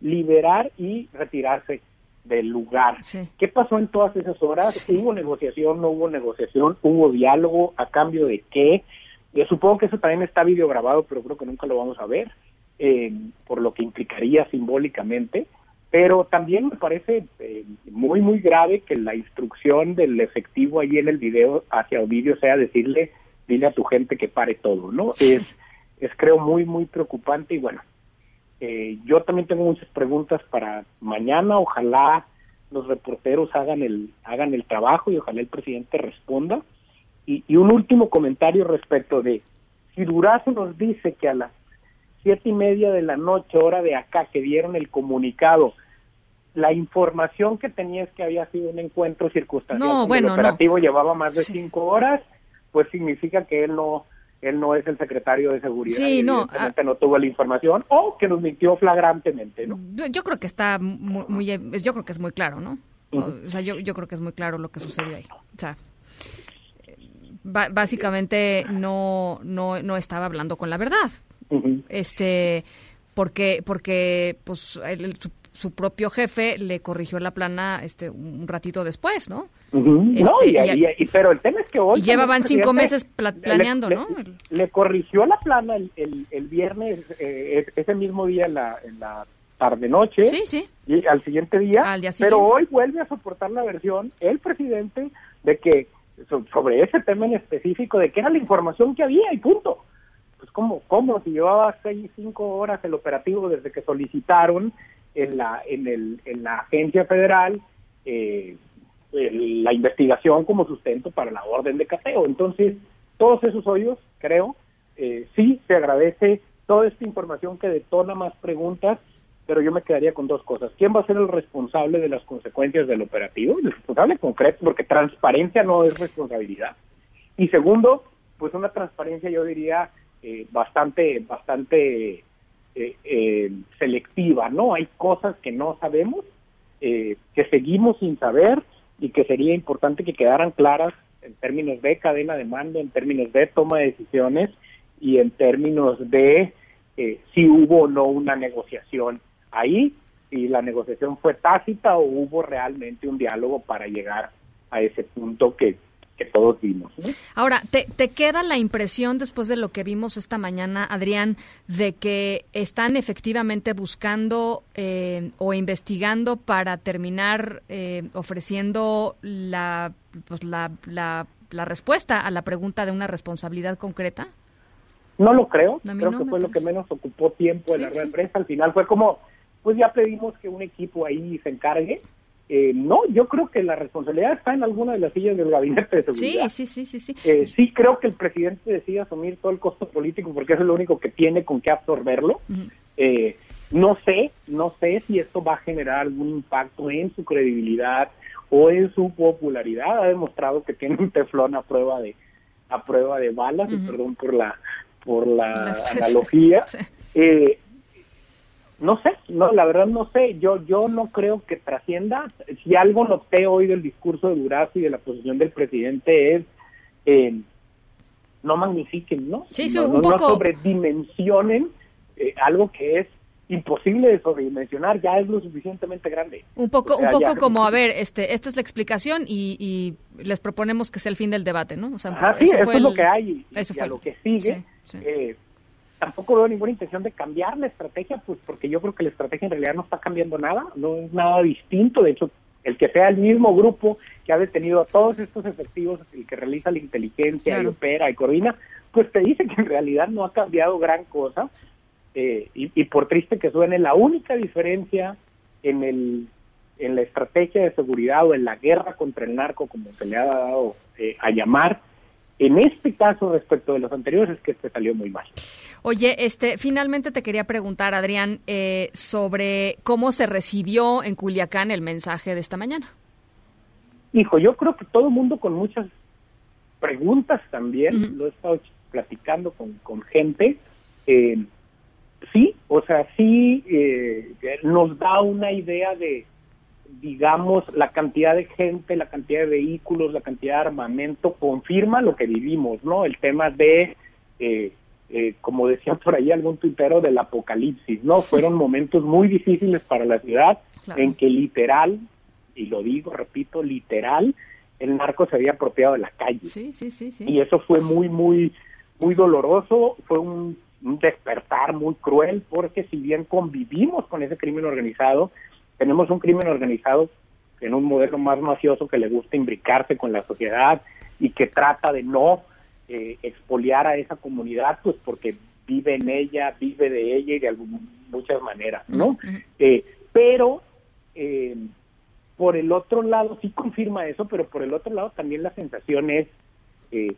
liberar y retirarse del lugar. ¿Qué pasó en todas esas horas? ¿Hubo negociación? ¿No hubo negociación? ¿Hubo diálogo? ¿A cambio de qué? Yo supongo que eso también está videograbado, pero creo que nunca lo vamos a ver, eh, por lo que implicaría simbólicamente. Pero también me parece eh, muy, muy grave que la instrucción del efectivo ahí en el video hacia Ovidio sea decirle, dile a tu gente que pare todo, ¿no? Es, es creo muy, muy preocupante y bueno, eh, yo también tengo muchas preguntas para mañana, ojalá los reporteros hagan el, hagan el trabajo y ojalá el presidente responda. Y, y un último comentario respecto de, si Durazo nos dice que a las siete y media de la noche, hora de acá, que dieron el comunicado, la información que tenía es que había sido un encuentro circunstancial. No, bueno, el operativo no. llevaba más de Sí. cinco horas, pues significa que él no él no es el secretario de seguridad. Sí, y no, evidentemente no tuvo la información o que nos mintió flagrantemente, ¿no? Yo, creo que está muy, muy- yo creo que es muy claro, ¿no? O- O sea, yo, yo creo que es muy claro lo que sucedió ahí. O sea, eh, básicamente no, no, no estaba hablando con la verdad. Este, porque, porque, pues, el- su, su propio jefe le corrigió la plana, este, un ratito después, ¿no? no, Este, y, y- y- y- pero el tema es que hoy... y llevaban cinco meses pla- planeando, le- ¿no? Le, corrigió la plana el, el, el viernes, eh, es- ese mismo día en la, en la tarde-noche. Sí, sí. Y al siguiente día. Al día pero siguiente. hoy vuelve a soportar la versión el presidente de que so- sobre ese tema en específico, de que era la información que había y punto. Pues cómo, cómo si llevaba seis, cinco horas el operativo desde que solicitaron en la, en el, en la agencia federal eh, el- la investigación como sustento para la orden de cateo. Entonces, todos esos hoyos, creo, eh, sí se agradece toda esta información que detona más preguntas, pero yo me quedaría con dos cosas. ¿Quién va a ser el responsable de las consecuencias del operativo? El responsable concreto, porque transparencia no es responsabilidad. Y segundo, pues una transparencia yo diría eh, bastante, bastante eh, eh, selectiva, ¿no? Hay cosas que no sabemos, eh, que seguimos sin saber y que sería importante que quedaran claras en términos de cadena de mando, en términos de toma de decisiones y en términos de eh, si hubo o no una negociación ahí, si la negociación fue tácita o hubo realmente un diálogo para llegar a ese punto que, que todos vimos. ¿no? Ahora, ¿te, ¿te queda la impresión después de lo que vimos esta mañana, Adrián, de que están efectivamente buscando eh, o investigando para terminar eh, ofreciendo la, pues la, la, la respuesta a la pregunta de una responsabilidad concreta? No lo creo, creo no que fue lo que menos ocupó tiempo en Sí, la de sí. prensa. Al final fue como, pues ya pedimos que un equipo ahí se encargue. Eh, no, yo creo que la responsabilidad está en alguna de las sillas del gabinete de Sí, seguridad. sí, sí, sí, sí. Eh, sí creo que el presidente decide asumir todo el costo político porque eso es lo único que tiene con qué absorberlo. Eh, no sé, no sé si esto va a generar algún impacto en su credibilidad o en su popularidad. Ha demostrado que tiene un teflón a prueba de a prueba de balas, y perdón por la por la analogía. Eh, no sé, no, la verdad no sé. Yo yo no creo que trascienda. Si algo noté hoy del discurso de Durazo y de la posición del presidente es eh, no magnifiquen, ¿no? Sí, sí, no, un no- no poco- sobredimensionen eh, algo que es imposible de sobredimensionar, ya es lo suficientemente grande. Un poco, O sea, un poco ya- como, a ver, este, esta es la explicación y, y les proponemos que sea el fin del debate, ¿no? O sea, Ajá, sí, eso fue es lo que hay. Y, ese y fue a lo que sigue, sí, sí. eh, tampoco veo ninguna intención de cambiar la estrategia, pues porque yo creo que la estrategia en realidad no está cambiando nada, no es nada distinto. De hecho, el que sea el mismo grupo que ha detenido a todos estos efectivos, el que realiza la inteligencia y opera y coordina, pues te dice que en realidad no ha cambiado gran cosa. eh, y, y por triste que suene, la única diferencia en el en la estrategia de seguridad o en la guerra contra el narco, como se le ha dado eh, a llamar, en este caso respecto de los anteriores es que este salió muy mal. Oye, este, finalmente te quería preguntar, Adrián, eh, sobre cómo se recibió en Culiacán el mensaje de esta mañana. Hijo, yo creo que todo el mundo con muchas preguntas también, lo he estado platicando con, con gente, eh, sí, o sea, sí eh, nos da una idea de, digamos, la cantidad de gente, la cantidad de vehículos, la cantidad de armamento, confirma lo que vivimos, ¿no? El tema de, eh, eh, como decía por ahí algún tuitero, del apocalipsis, ¿no? Fueron momentos muy difíciles para la ciudad Claro. en que literal, y lo digo, repito, literal, el narco se había apropiado de la calle. Sí, sí, sí, sí. Y eso fue muy, muy, muy doloroso, fue un, un despertar muy cruel, porque si bien convivimos con ese crimen organizado, tenemos un crimen organizado en un modelo más mafioso que le gusta imbricarse con la sociedad y que trata de no eh, expoliar a esa comunidad, pues porque vive en ella, vive de ella y de algún- muchas maneras, ¿no? Eh, pero eh, por el otro lado sí confirma eso, pero por el otro lado también la sensación es eh,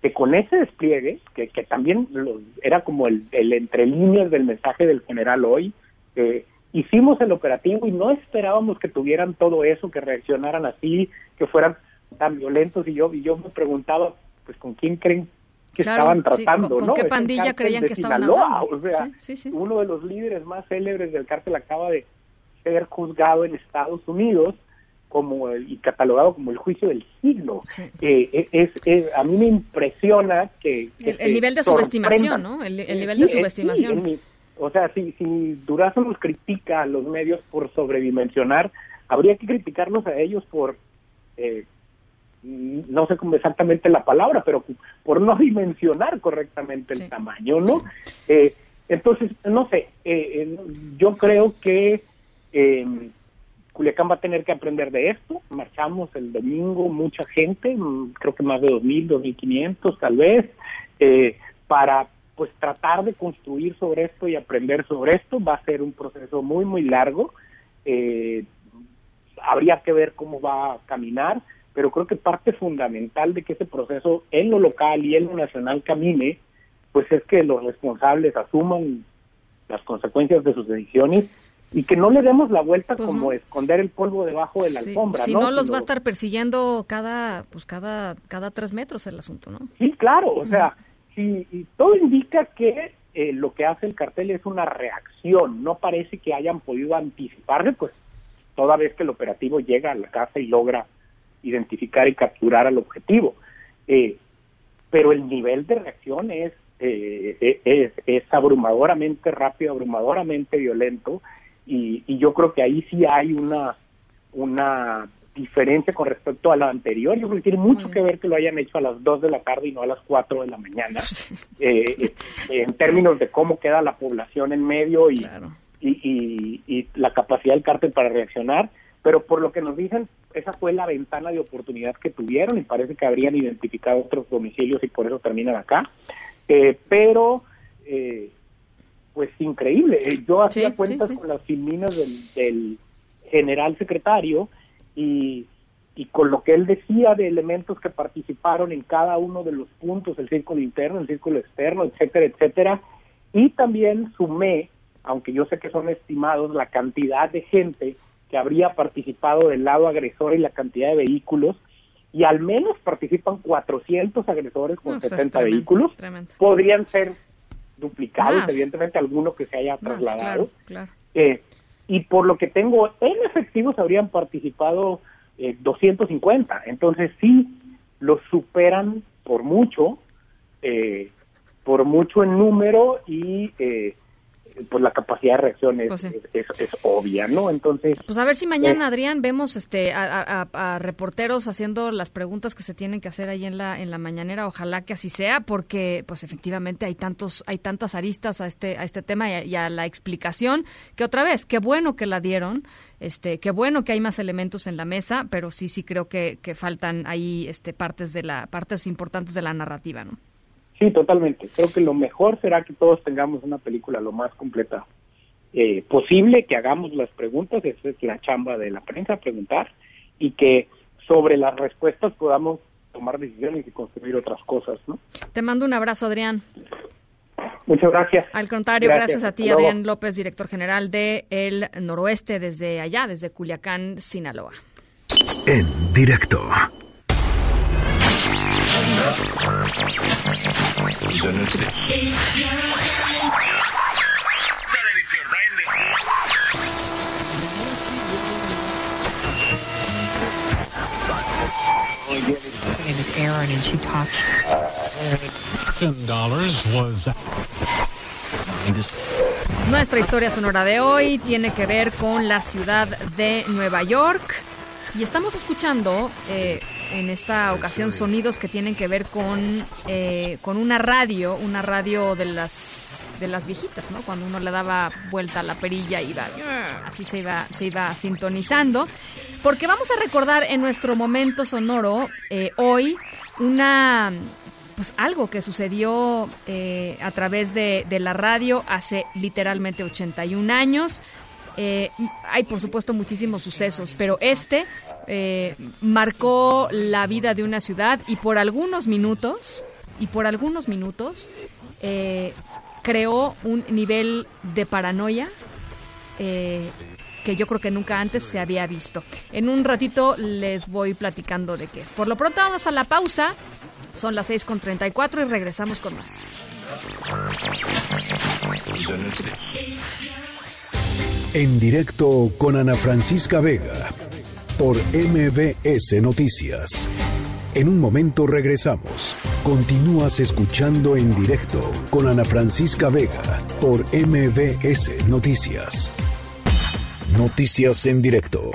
que con ese despliegue, que, que también lo- era como el, el entre líneas del mensaje del general hoy, eh, hicimos el operativo y no esperábamos que tuvieran todo eso, que reaccionaran así, que fueran tan violentos y yo y yo me preguntaba, pues con quién creen que estaban tratando, ¿con, ¿no? qué Es el pandilla creían que estaban Sinaloa, hablando? O sea, Sí, sí, sí. uno de los líderes más célebres del cártel acaba de ser juzgado en Estados Unidos como el- y catalogado como el juicio del siglo. Eh, es, es- a mí me impresiona que, que El, nivel de subestimación, ¿no? El, el nivel de subestimación. sí, en mi- o sea, si, si Durazo nos critica a los medios por sobredimensionar, habría que criticarlos a ellos por, eh, no sé cómo exactamente la palabra, pero por no dimensionar correctamente el tamaño, ¿no? Eh, entonces, no sé, eh, eh, yo creo que eh, Culiacán va a tener que aprender de esto. Marchamos el domingo, mucha gente, mm, creo que más de 2.000, 2.500 tal vez, para pues tratar de construir sobre esto y aprender sobre esto. Va a ser un proceso muy, muy largo. Eh, habría que ver cómo va a caminar, pero creo que parte fundamental de que ese proceso en lo local y en lo nacional camine, pues es que los responsables asuman las consecuencias de sus decisiones y que no le demos la vuelta Pues como no. esconder el polvo debajo de la Sí, alfombra, si ¿no? no, los va a estar persiguiendo cada, pues cada, cada tres metros el asunto, ¿no? Sí, claro, o sea, y todo indica que eh, lo que hace el cartel es una reacción, no parece que hayan podido anticiparse, pues toda vez que el operativo llega a la casa y logra identificar y capturar al objetivo. Eh, pero el nivel de reacción es, eh, eh, es, es abrumadoramente rápido, abrumadoramente violento, y, y yo creo que ahí sí hay una, una diferencia con respecto a la anterior. Yo creo que tiene mucho que ver que lo hayan hecho a las 2 de la tarde y no a las 4 de la mañana, eh, eh, en términos de cómo queda la población en medio y, y, y- y la capacidad del cártel para reaccionar. Pero por lo que nos dicen, esa fue la ventana de oportunidad que tuvieron y parece que habrían identificado otros domicilios y por eso terminan acá. Eh, pero, eh, pues increíble. Yo hacía sí, cuentas sí. con las filminas del, del general secretario y, y con lo que él decía de elementos que participaron en cada uno de los puntos, el círculo interno, el círculo externo, etcétera, etcétera. Y también sumé, aunque yo sé que son estimados, la cantidad de gente que habría participado del lado agresor y la cantidad de vehículos, y al menos participan 400 agresores con No, pues es 70 tremendo, vehículos. tremendo. Podrían ser duplicados, Más. evidentemente alguno que se haya Más, trasladado. claro, claro. Eh, y por lo que tengo en efectivos habrían participado eh, 250. Entonces sí, los superan por mucho, eh, por mucho en número y eh, pues la capacidad de reacción es, Pues sí. es, es- es obvia, ¿no? Entonces... Pues a ver si mañana, eh, Adrián, vemos este a, a- a- a reporteros haciendo las preguntas que se tienen que hacer ahí en la en la mañanera. Ojalá que así sea, porque pues efectivamente hay tantos hay tantas aristas a este a este tema y a, y a la explicación que otra vez qué bueno que la dieron, este qué bueno que hay más elementos en la mesa, pero sí sí creo que, que faltan ahí este partes de la partes importantes de la narrativa, ¿no? Sí, totalmente. Creo que lo mejor será que todos tengamos una película lo más completa eh, posible, que hagamos las preguntas, esa es la chamba de la prensa, preguntar, y que sobre las respuestas podamos tomar decisiones y construir otras cosas, ¿no? Te mando un abrazo, Adrián. Muchas gracias. Al contrario, gracias, Gracias, a ti, hasta luego. Adrián López, director general de El Noroeste, desde allá, desde Culiacán, Sinaloa. En directo. Nuestra historia sonora de hoy tiene que ver con la ciudad de Nueva York y estamos escuchando eh, en esta ocasión sonidos que tienen que ver con, eh, con una radio, una radio de las de las viejitas, ¿no? Cuando uno le daba vuelta a la perilla iba así se iba se iba sintonizando, porque vamos a recordar en nuestro momento sonoro eh, hoy una pues algo que sucedió eh, a través de, de la radio hace literalmente 81 años. Eh, hay por supuesto muchísimos sucesos, pero este eh, marcó la vida de una ciudad y por algunos minutos, y por algunos minutos, eh, creó un nivel de paranoia eh, que yo creo que nunca antes se había visto. En un ratito les voy platicando de qué es. Por lo pronto vamos a la pausa. Son las 6.34 y regresamos con más. En directo con Ana Francisca Vega por MBS Noticias. En un momento regresamos. Continúas escuchando en directo con Ana Francisca Vega por MBS Noticias. Noticias en directo.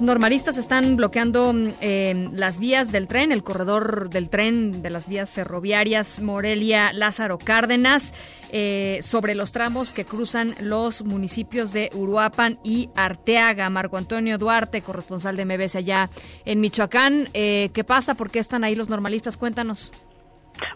Normalistas están bloqueando eh, las vías del tren, el corredor del tren de las vías ferroviarias Morelia, Lázaro Cárdenas, eh, sobre los tramos que cruzan los municipios de Uruapan y Arteaga. Marco Antonio Duarte, corresponsal de MBS allá en Michoacán. Eh, ¿Qué pasa? ¿Por qué están ahí los normalistas? Cuéntanos.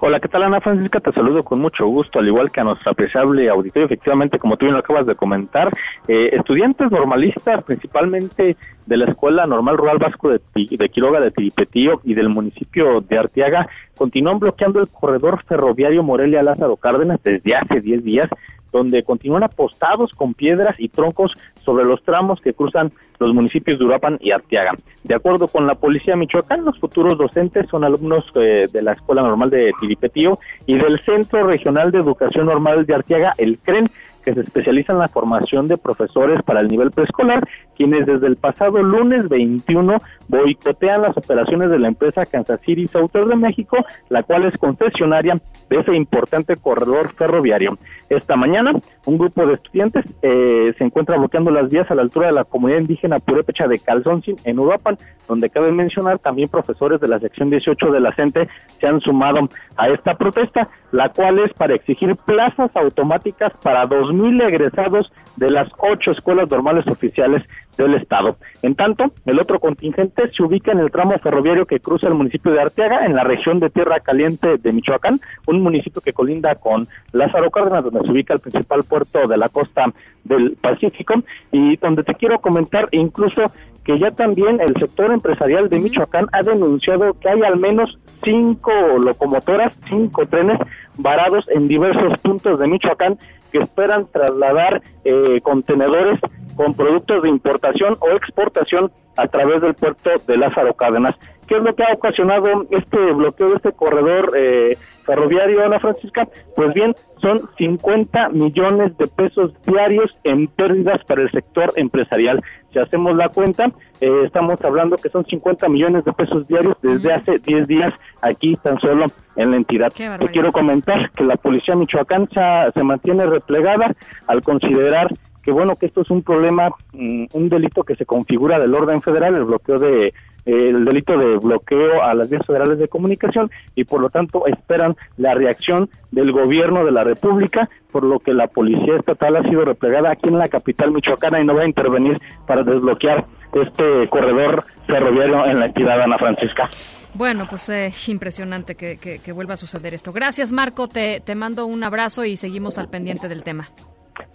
Hola, ¿qué tal Ana Francisca? Te saludo con mucho gusto, al igual que a nuestro apreciable auditorio. Efectivamente, como tú bien lo acabas de comentar, eh, estudiantes normalistas, principalmente de la Escuela Normal Rural Vasco de, de Quiroga de Tiripetío y del municipio de Arteaga, continúan bloqueando el corredor ferroviario Morelia Lázaro Cárdenas desde hace 10 días donde continúan apostados con piedras y troncos sobre los tramos que cruzan los municipios de Uruapan y Arteaga. De acuerdo con la Policía Michoacán, los futuros docentes son alumnos eh, de la Escuela Normal de Tiripetío y del Centro Regional de Educación Normal de Arteaga, el CREN, que se especializa en la formación de profesores para el nivel preescolar, quienes desde el pasado lunes 21 boicotean las operaciones de la empresa Kansas City Southern de México, la cual es concesionaria de ese importante corredor ferroviario. Esta mañana, un grupo de estudiantes eh, se encuentra bloqueando las vías a la altura de la comunidad indígena Purépecha de Calzoncin en Uruapan, donde cabe mencionar también profesores de la sección 18 de la CENTE se han sumado a esta protesta, la cual es para exigir plazas automáticas para 2.000 egresados de las ocho escuelas normales oficiales del Estado. En tanto, el otro contingente se ubica en el tramo ferroviario que cruza el municipio de Arteaga, en la región de Tierra Caliente de Michoacán, un municipio que colinda con Lázaro Cárdenas, donde se ubica el principal puerto de la costa del Pacífico, y donde te quiero comentar incluso que ya también el sector empresarial de Michoacán ha denunciado que hay al menos cinco locomotoras, cinco trenes varados en diversos puntos de Michoacán que esperan trasladar eh, contenedores con productos de importación o exportación a través del puerto de Lázaro Cárdenas. ¿Qué es lo que ha ocasionado este bloqueo de este corredor eh, ferroviario, Ana Francisca? Pues bien, son 50 millones de pesos diarios en pérdidas para el sector empresarial. Si hacemos la cuenta, eh, estamos hablando que son 50 millones de pesos diarios desde hace 10 días aquí tan solo en la entidad. Te quiero comentar que la policía michoacán se mantiene replegada al considerar que bueno que esto es un problema, mm, un delito que se configura del orden federal, el bloqueo de el delito de bloqueo a las vías federales de comunicación y por lo tanto esperan la reacción del gobierno de la República, por lo que la policía estatal ha sido replegada aquí en la capital michoacana y no va a intervenir para desbloquear este corredor ferroviario en la entidad Ana Francisca. Bueno, pues es eh, impresionante que, que, vuelva a suceder esto. Gracias, Marco. Te, te mando un abrazo y seguimos al pendiente del tema.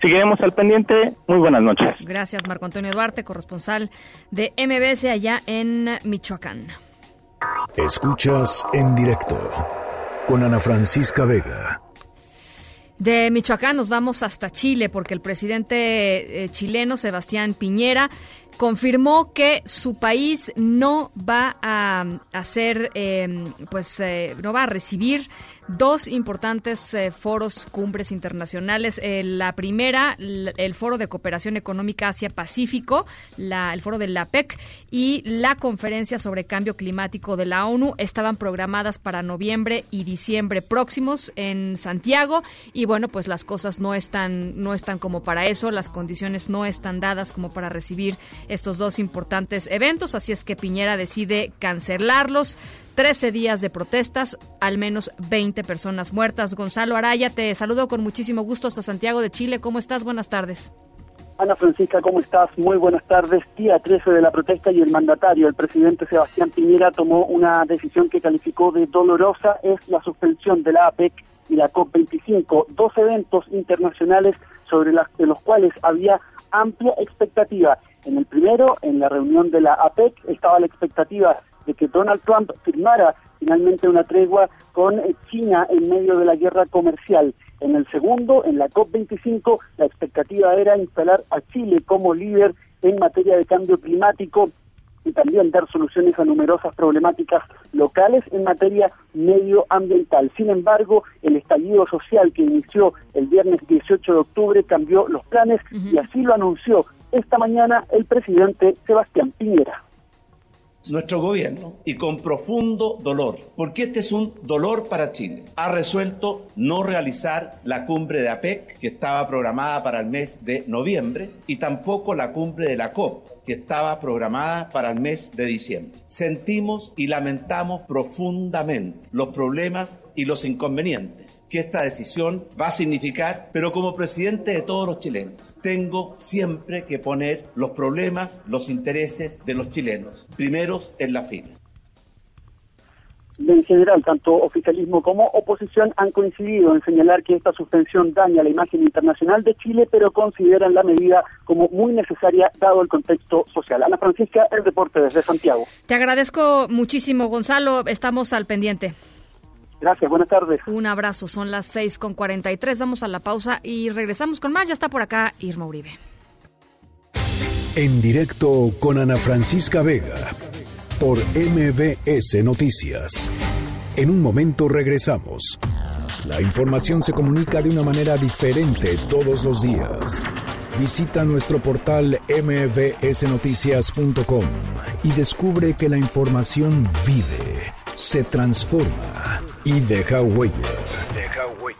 Seguiremos al pendiente. Muy buenas noches. Gracias, Marco Antonio Duarte, corresponsal de MBS allá en Michoacán. Escuchas en directo con Ana Francisca Vega. De Michoacán nos vamos hasta Chile porque el presidente eh, chileno Sebastián Piñera confirmó que su país no va a hacer, em, pues eh, no va a recibir dos importantes eh, foros cumbres internacionales. Eh, la primera, el Foro de Cooperación Económica Asia-Pacífico, el foro de la PEC y la conferencia sobre cambio climático de la ONU estaban programadas para noviembre y diciembre próximos en Santiago y bueno, pues las cosas no están no están como para eso, las condiciones no están dadas como para recibir estos dos importantes eventos, así es que Piñera decide cancelarlos. 13 días de protestas, al menos 20 personas muertas. Gonzalo Araya, te saludo con muchísimo gusto hasta Santiago de Chile. ¿Cómo estás? Buenas tardes. Ana Francisca, ¿cómo estás? Muy buenas tardes. Día 13 de la protesta y el mandatario, el presidente Sebastián Piñera, tomó una decisión que calificó de dolorosa, es la suspensión de la APEC y la COP25, dos eventos internacionales sobre las, de los cuales había amplia expectativa. En el primero, en la reunión de la APEC, estaba la expectativa de que Donald Trump firmara finalmente una tregua con China en medio de la guerra comercial. En el segundo, en la COP25, la expectativa era instalar a Chile como líder en materia de cambio climático y también dar soluciones a numerosas problemáticas locales en materia medioambiental. Sin embargo, el estallido social que inició el viernes 18 de octubre cambió los planes y así lo anunció esta mañana el presidente Sebastián Piñera nuestro gobierno y con profundo dolor, porque este es un dolor para Chile. Ha resuelto no realizar la cumbre de APEC, que estaba programada para el mes de noviembre, y tampoco la cumbre de la COP, que estaba programada para el mes de diciembre. Sentimos y lamentamos profundamente los problemas y los inconvenientes que esta decisión va a significar, pero como presidente de todos los chilenos, tengo siempre que poner los problemas, los intereses de los chilenos, primeros en la fila en general, tanto oficialismo como oposición han coincidido en señalar que esta suspensión daña la imagen internacional de Chile, pero consideran la medida como muy necesaria dado el contexto social. Ana Francisca, el deporte desde Santiago. Te agradezco muchísimo, Gonzalo. Estamos al pendiente. Gracias, buenas tardes. Un abrazo, son las 6 con 43. Vamos a la pausa y regresamos con más. Ya está por acá Irma Uribe. En directo con Ana Francisca Vega por MBS Noticias. En un momento regresamos. La información se comunica de una manera diferente todos los días. Visita nuestro portal mbsnoticias.com y descubre que la información vive, se transforma y deja huella. Deja huella.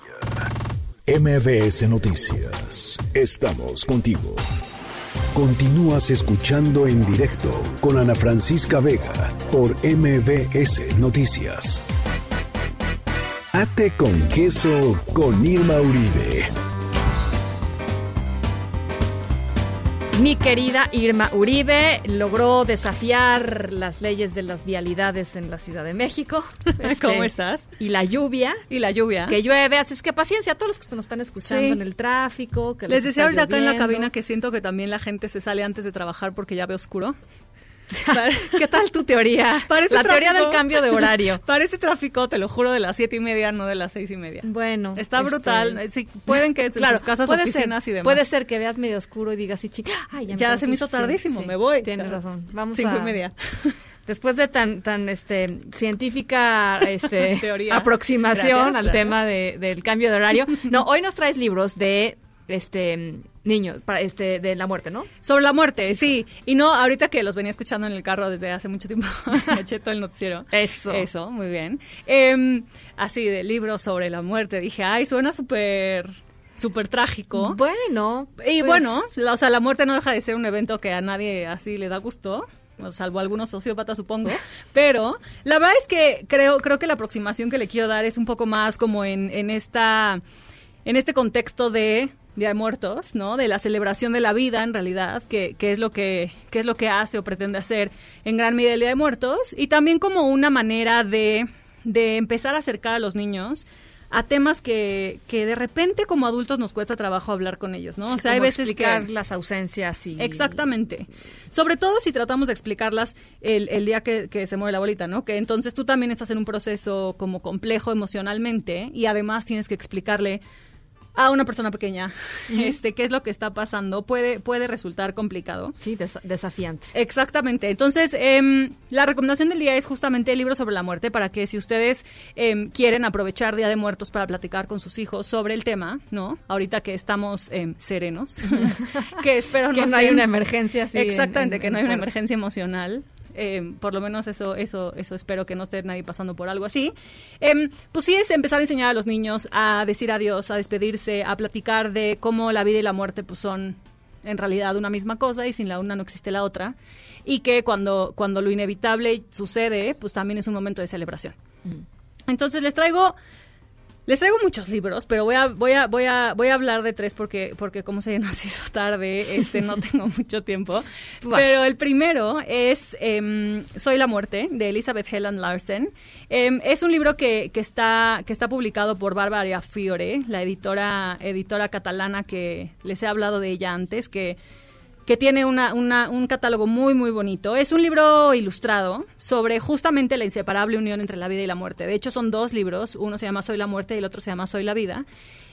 MBS Noticias. Estamos contigo. Continúas escuchando en directo con Ana Francisca Vega por MBS Noticias. Ate con queso con Irma Uribe. Mi querida Irma Uribe logró desafiar las leyes de las vialidades en la Ciudad de México. ¿Cómo este, estás? Y la lluvia. Y la lluvia. Que llueve, así es que paciencia a todos los que nos están escuchando en el tráfico. Que les, decía ahorita acá en la cabina que siento que también la gente se sale antes de trabajar porque ya ve oscuro. ¿Qué tal tu teoría? la teoría del cambio de horario. Parece tráfico, te lo juro, de las siete y media, no de las seis y media. Bueno. Está este, brutal. pueden que claro, sus casas, puede oficinas ser, y demás. Puede ser que veas medio oscuro y digas, sí, Ay, ya, se me hizo tardísimo, me voy. Tienes razón. Vamos Cinco y media. Después de tan tan este científica este aproximación al tema de, del cambio de horario. No, hoy nos traes libros de este niños para este de la muerte, ¿no? Sobre la muerte, sí. Y no, ahorita que los venía escuchando en el carro desde hace mucho tiempo, me eché todo el noticiero. Eso. Eso, muy bien. Em, así de libros sobre la muerte, dije, ay, suena súper súper trágico. Bueno. Y pues bueno, o sea, la muerte no deja de ser un evento que a nadie así le da gusto salvo algunos sociópatas supongo, pero la verdad es que creo creo que la aproximación que le quiero dar es un poco más como en, en esta en este contexto de Día de Muertos, ¿no? De la celebración de la vida, en realidad, que, que, es lo que, que es lo que hace o pretende hacer en gran medida el Día de Muertos, y también como una manera de, de empezar a acercar a los niños a temas que, que de repente como adultos nos cuesta trabajo hablar con ellos, ¿no? o sea, hay veces explicar las ausencias y... Exactamente. Sobre todo si tratamos de explicarlas el, el día que, que, se mueve la bolita, ¿no? Que entonces tú también estás en un proceso como complejo emocionalmente y además tienes que explicarle a una persona pequeña, este, qué es lo que está pasando, puede, puede resultar complicado. Sí, desafiante. Exactamente. Entonces, em, la recomendación del día es justamente el libro sobre la muerte para que si ustedes em, quieren aprovechar Día de Muertos para platicar con sus hijos sobre el tema, ¿no? Ahorita que estamos em, serenos, que espero que no, hay una emergencia. Así Exactamente, que no hay una emergencia emocional. Eh, por lo menos eso, eso, eso espero que no esté nadie pasando por algo así. Eh, pues sí es empezar a enseñar a los niños a decir adiós, a despedirse, a platicar de cómo la vida y la muerte pues son en realidad una misma cosa y sin la una no existe la otra y que cuando, cuando lo inevitable sucede pues también es un momento de celebración. Entonces les traigo les traigo muchos libros, pero voy a, voy a, voy a, voy a hablar de tres porque, porque como se nos hizo tarde, este, no tengo mucho tiempo. Pero el primero es em, Soy la muerte, de Elizabeth Helen Larsen. Em, es un libro que, que, está, que está publicado por Bárbara Fiore, la editora, editora catalana que les he hablado de ella antes, que que tiene una, un catálogo muy, muy bonito. Es un libro ilustrado sobre justamente la inseparable unión entre la vida y la muerte. De hecho, son dos libros. Uno se llama Soy la muerte y el otro se llama Soy la vida.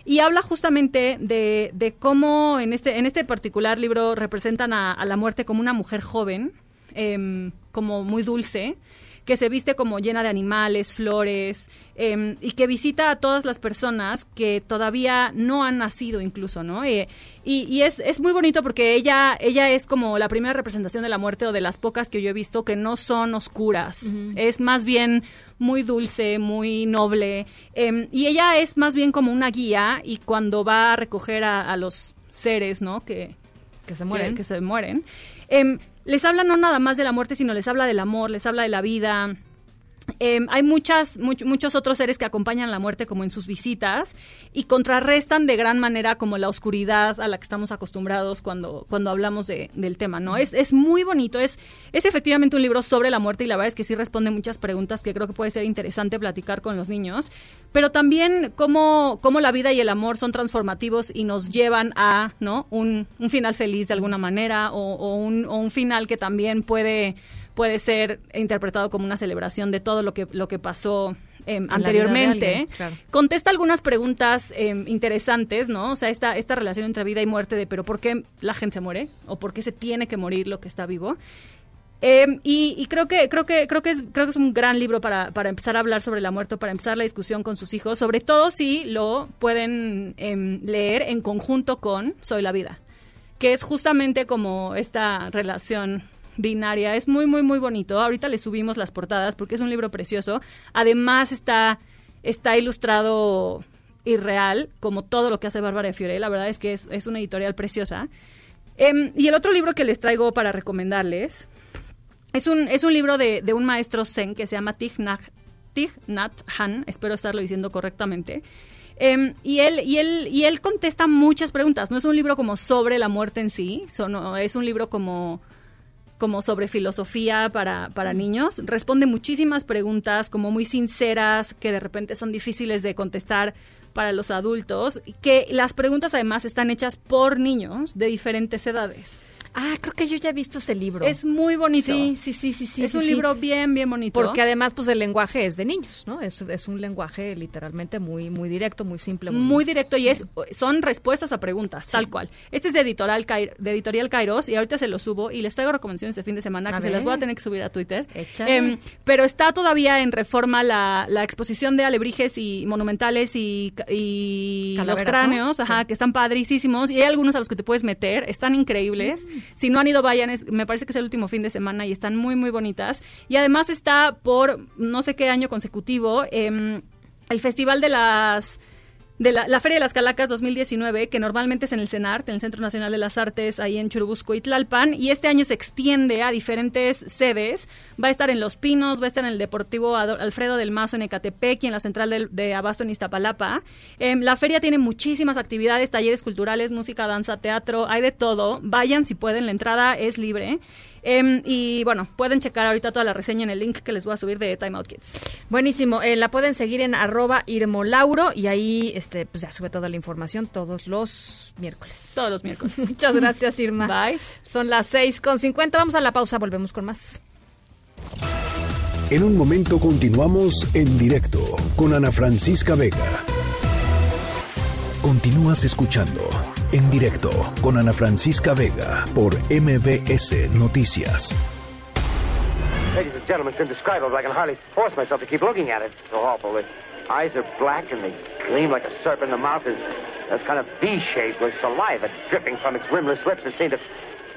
Y habla justamente de, de cómo en este, en este particular libro representan a, a la muerte como una mujer joven, em, como muy dulce, que se viste como llena de animales, flores, em, y que visita a todas las personas que todavía no han nacido incluso, ¿no? Eh, y, y es, es muy bonito porque ella, ella es como la primera representación de la muerte o de las pocas que yo he visto que no son oscuras. Es más bien muy dulce, muy noble. em, y ella es más bien como una guía y cuando va a recoger a, a los seres, ¿no? Que, que se mueren. Que, se mueren. em, les habla no nada más de la muerte, sino les habla del amor, les habla de la vida. Em, hay muchas, much- muchos otros seres que acompañan la muerte como en sus visitas y contrarrestan de gran manera como la oscuridad a la que estamos acostumbrados cuando, cuando hablamos de- del tema, ¿no? Es, es muy bonito, es, es efectivamente un libro sobre la muerte y la verdad es que sí responde muchas preguntas que creo que puede ser interesante platicar con los niños, pero también cómo, cómo la vida y el amor son transformativos y nos llevan a, ¿no? Un, un final feliz de alguna manera o, o un, o un final que también puede puede ser interpretado como una celebración de todo lo que lo que pasó em, anteriormente. alguien, claro. Contesta algunas preguntas em, interesantes, ¿no? O sea, esta, esta relación entre vida y muerte de, pero ¿por qué la gente se muere? ¿O por qué se tiene que morir lo que está vivo? Em, y, y creo que creo que creo que es creo que es un gran libro para, para empezar a hablar sobre la muerte, para empezar la discusión con sus hijos, sobre todo si lo pueden leer en conjunto con Soy la vida, que es justamente como esta relación binaria. Es muy, muy, muy bonito. Ahorita le subimos las portadas porque es un libro precioso. Además está, está ilustrado irreal, como todo lo que hace Bárbara de Fiore. La verdad es que es, es una editorial preciosa. Em, y el otro libro que les traigo para recomendarles es un, es un libro de, de un maestro zen que se llama Thich Nhat, Thich espero estarlo diciendo correctamente. Em, y, él, y, él, y él contesta muchas preguntas. No es un libro como sobre la muerte en sí, es un libro como como sobre filosofía para, para niños. Responde muchísimas preguntas, como muy sinceras, que de repente son difíciles de contestar para los adultos, que las preguntas además están hechas por niños de diferentes edades. Ah, creo que yo ya he visto ese libro. Es muy bonito. Sí, sí, sí, sí, sí. es sí, un sí. libro bien, bien bonito. Porque además, pues el lenguaje es de niños, ¿no? Es, es un lenguaje literalmente muy, muy directo, muy simple. muy directo y es son respuestas a preguntas, tal cual. Este es de editorial, de editorial Kairos y ahorita se lo subo y les traigo recomendaciones de fin de semana A que se ver. las voy a tener que subir a Twitter. Em, pero está todavía en reforma la, la exposición de alebrijes y monumentales y, y los cráneos, ajá, que están padricísimos y hay algunos a los que te puedes meter, están increíbles. Mm. Si no han ido, vayan, es- me parece que es el último fin de semana y están muy, muy bonitas. Y además está por no sé qué año consecutivo em, el Festival de las de la, Feria de las Calacas 2019, que normalmente es en el CENART, en el Centro Nacional de las Artes, ahí en Churubusco y Tlalpan, y este año se extiende a diferentes sedes. Va a estar en Los Pinos, va a estar en el Deportivo Alfredo del Mazo en Ecatepec y en la Central de Abasto en Iztapalapa. Em, la feria tiene muchísimas actividades, talleres culturales, música, danza, teatro, hay de todo. Vayan si pueden, la entrada es libre. Em, y bueno, pueden checar ahorita toda la reseña en el link que les voy a subir de Time Out Kids. Buenísimo. Eh, la pueden seguir en arroba irmolauro y ahí este, pues ya sube toda la información todos los miércoles. Todos los miércoles. Muchas gracias, Irma. Bye. Son las seis con cincuenta. Vamos a la pausa, volvemos con más. En un momento continuamos en directo con Ana Francisca Vega. Continúas escuchando en directo con Ana Francisca Vega por MBS Noticias. Ladies and gentlemen, it's indescribable. I can hardly force myself to keep looking at it. It's so awful. The eyes are black and they gleam like a serpent. The mouth is that's kind of V-shaped with saliva dripping from its rimless lips that seems to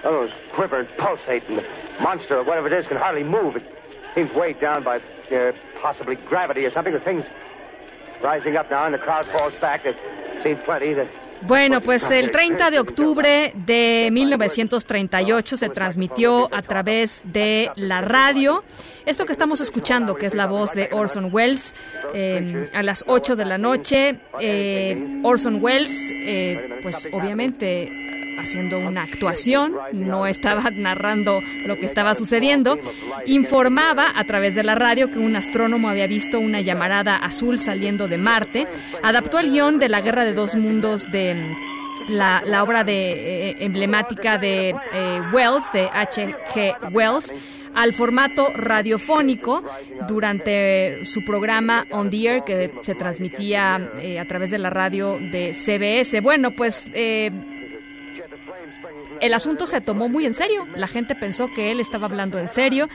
oh, quiver and pulsate. And the monster, or whatever it is, can hardly move. It seems weighed down by uh, possibly gravity or something. The thing's rising up now, and the crowd falls back. There seems plenty. The Bueno, pues el 30 de octubre de 1938 se transmitió a través de la radio. Esto que estamos escuchando, que es la voz de Orson Welles, eh, a las 8 de la noche. eh, Orson Welles, eh, pues obviamente haciendo una actuación, no estaba narrando lo que estaba sucediendo, informaba a través de la radio que un astrónomo había visto una llamarada azul saliendo de Marte, adaptó el guion de la Guerra de Dos Mundos de la, la obra de, eh, emblemática de eh, Wells, de H.G. Wells, al formato radiofónico durante su programa On the Air que se transmitía eh, a través de la radio de CBS. Bueno, pues eh, el asunto se tomó muy en serio. La gente pensó que él estaba hablando en serio.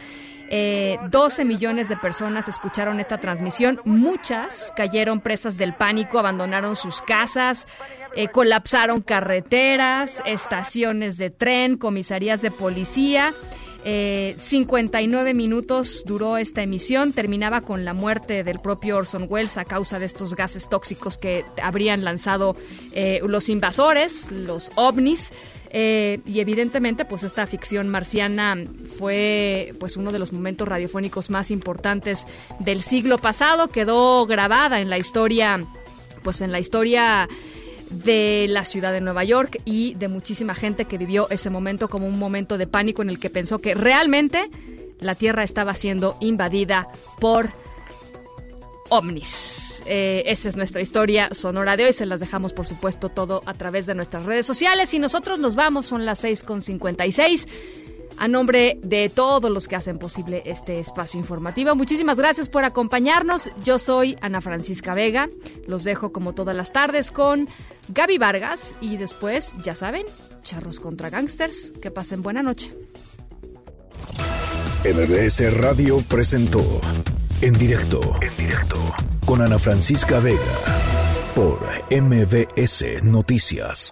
12 millones de personas escucharon esta transmisión. Muchas cayeron presas del pánico, abandonaron sus casas, eh, colapsaron carreteras, estaciones de tren, comisarías de policía. 59 eh, minutos duró esta emisión, terminaba con la muerte del propio Orson Welles a causa de estos gases tóxicos que habrían lanzado eh, los invasores, los ovnis. Y evidentemente, pues esta ficción marciana fue pues uno de los momentos radiofónicos más importantes del siglo pasado. Quedó grabada en la historia, pues en la historia de la ciudad de Nueva York y de muchísima gente que vivió ese momento como un momento de pánico en el que pensó que realmente la Tierra estaba siendo invadida por ovnis. Eh, esa es nuestra historia sonora de hoy. Se las dejamos, por supuesto, todo a través de nuestras redes sociales. Y nosotros nos vamos, son las 6.56. A nombre de todos los que hacen posible este espacio informativo, muchísimas gracias por acompañarnos. Yo soy Ana Francisca Vega. Los dejo como todas las tardes con Gaby Vargas y después, ya saben, charros contra gangsters. Que pasen buena noche. MBS Radio presentó en directo, en directo. Con Ana Francisca Vega. Por MBS Noticias.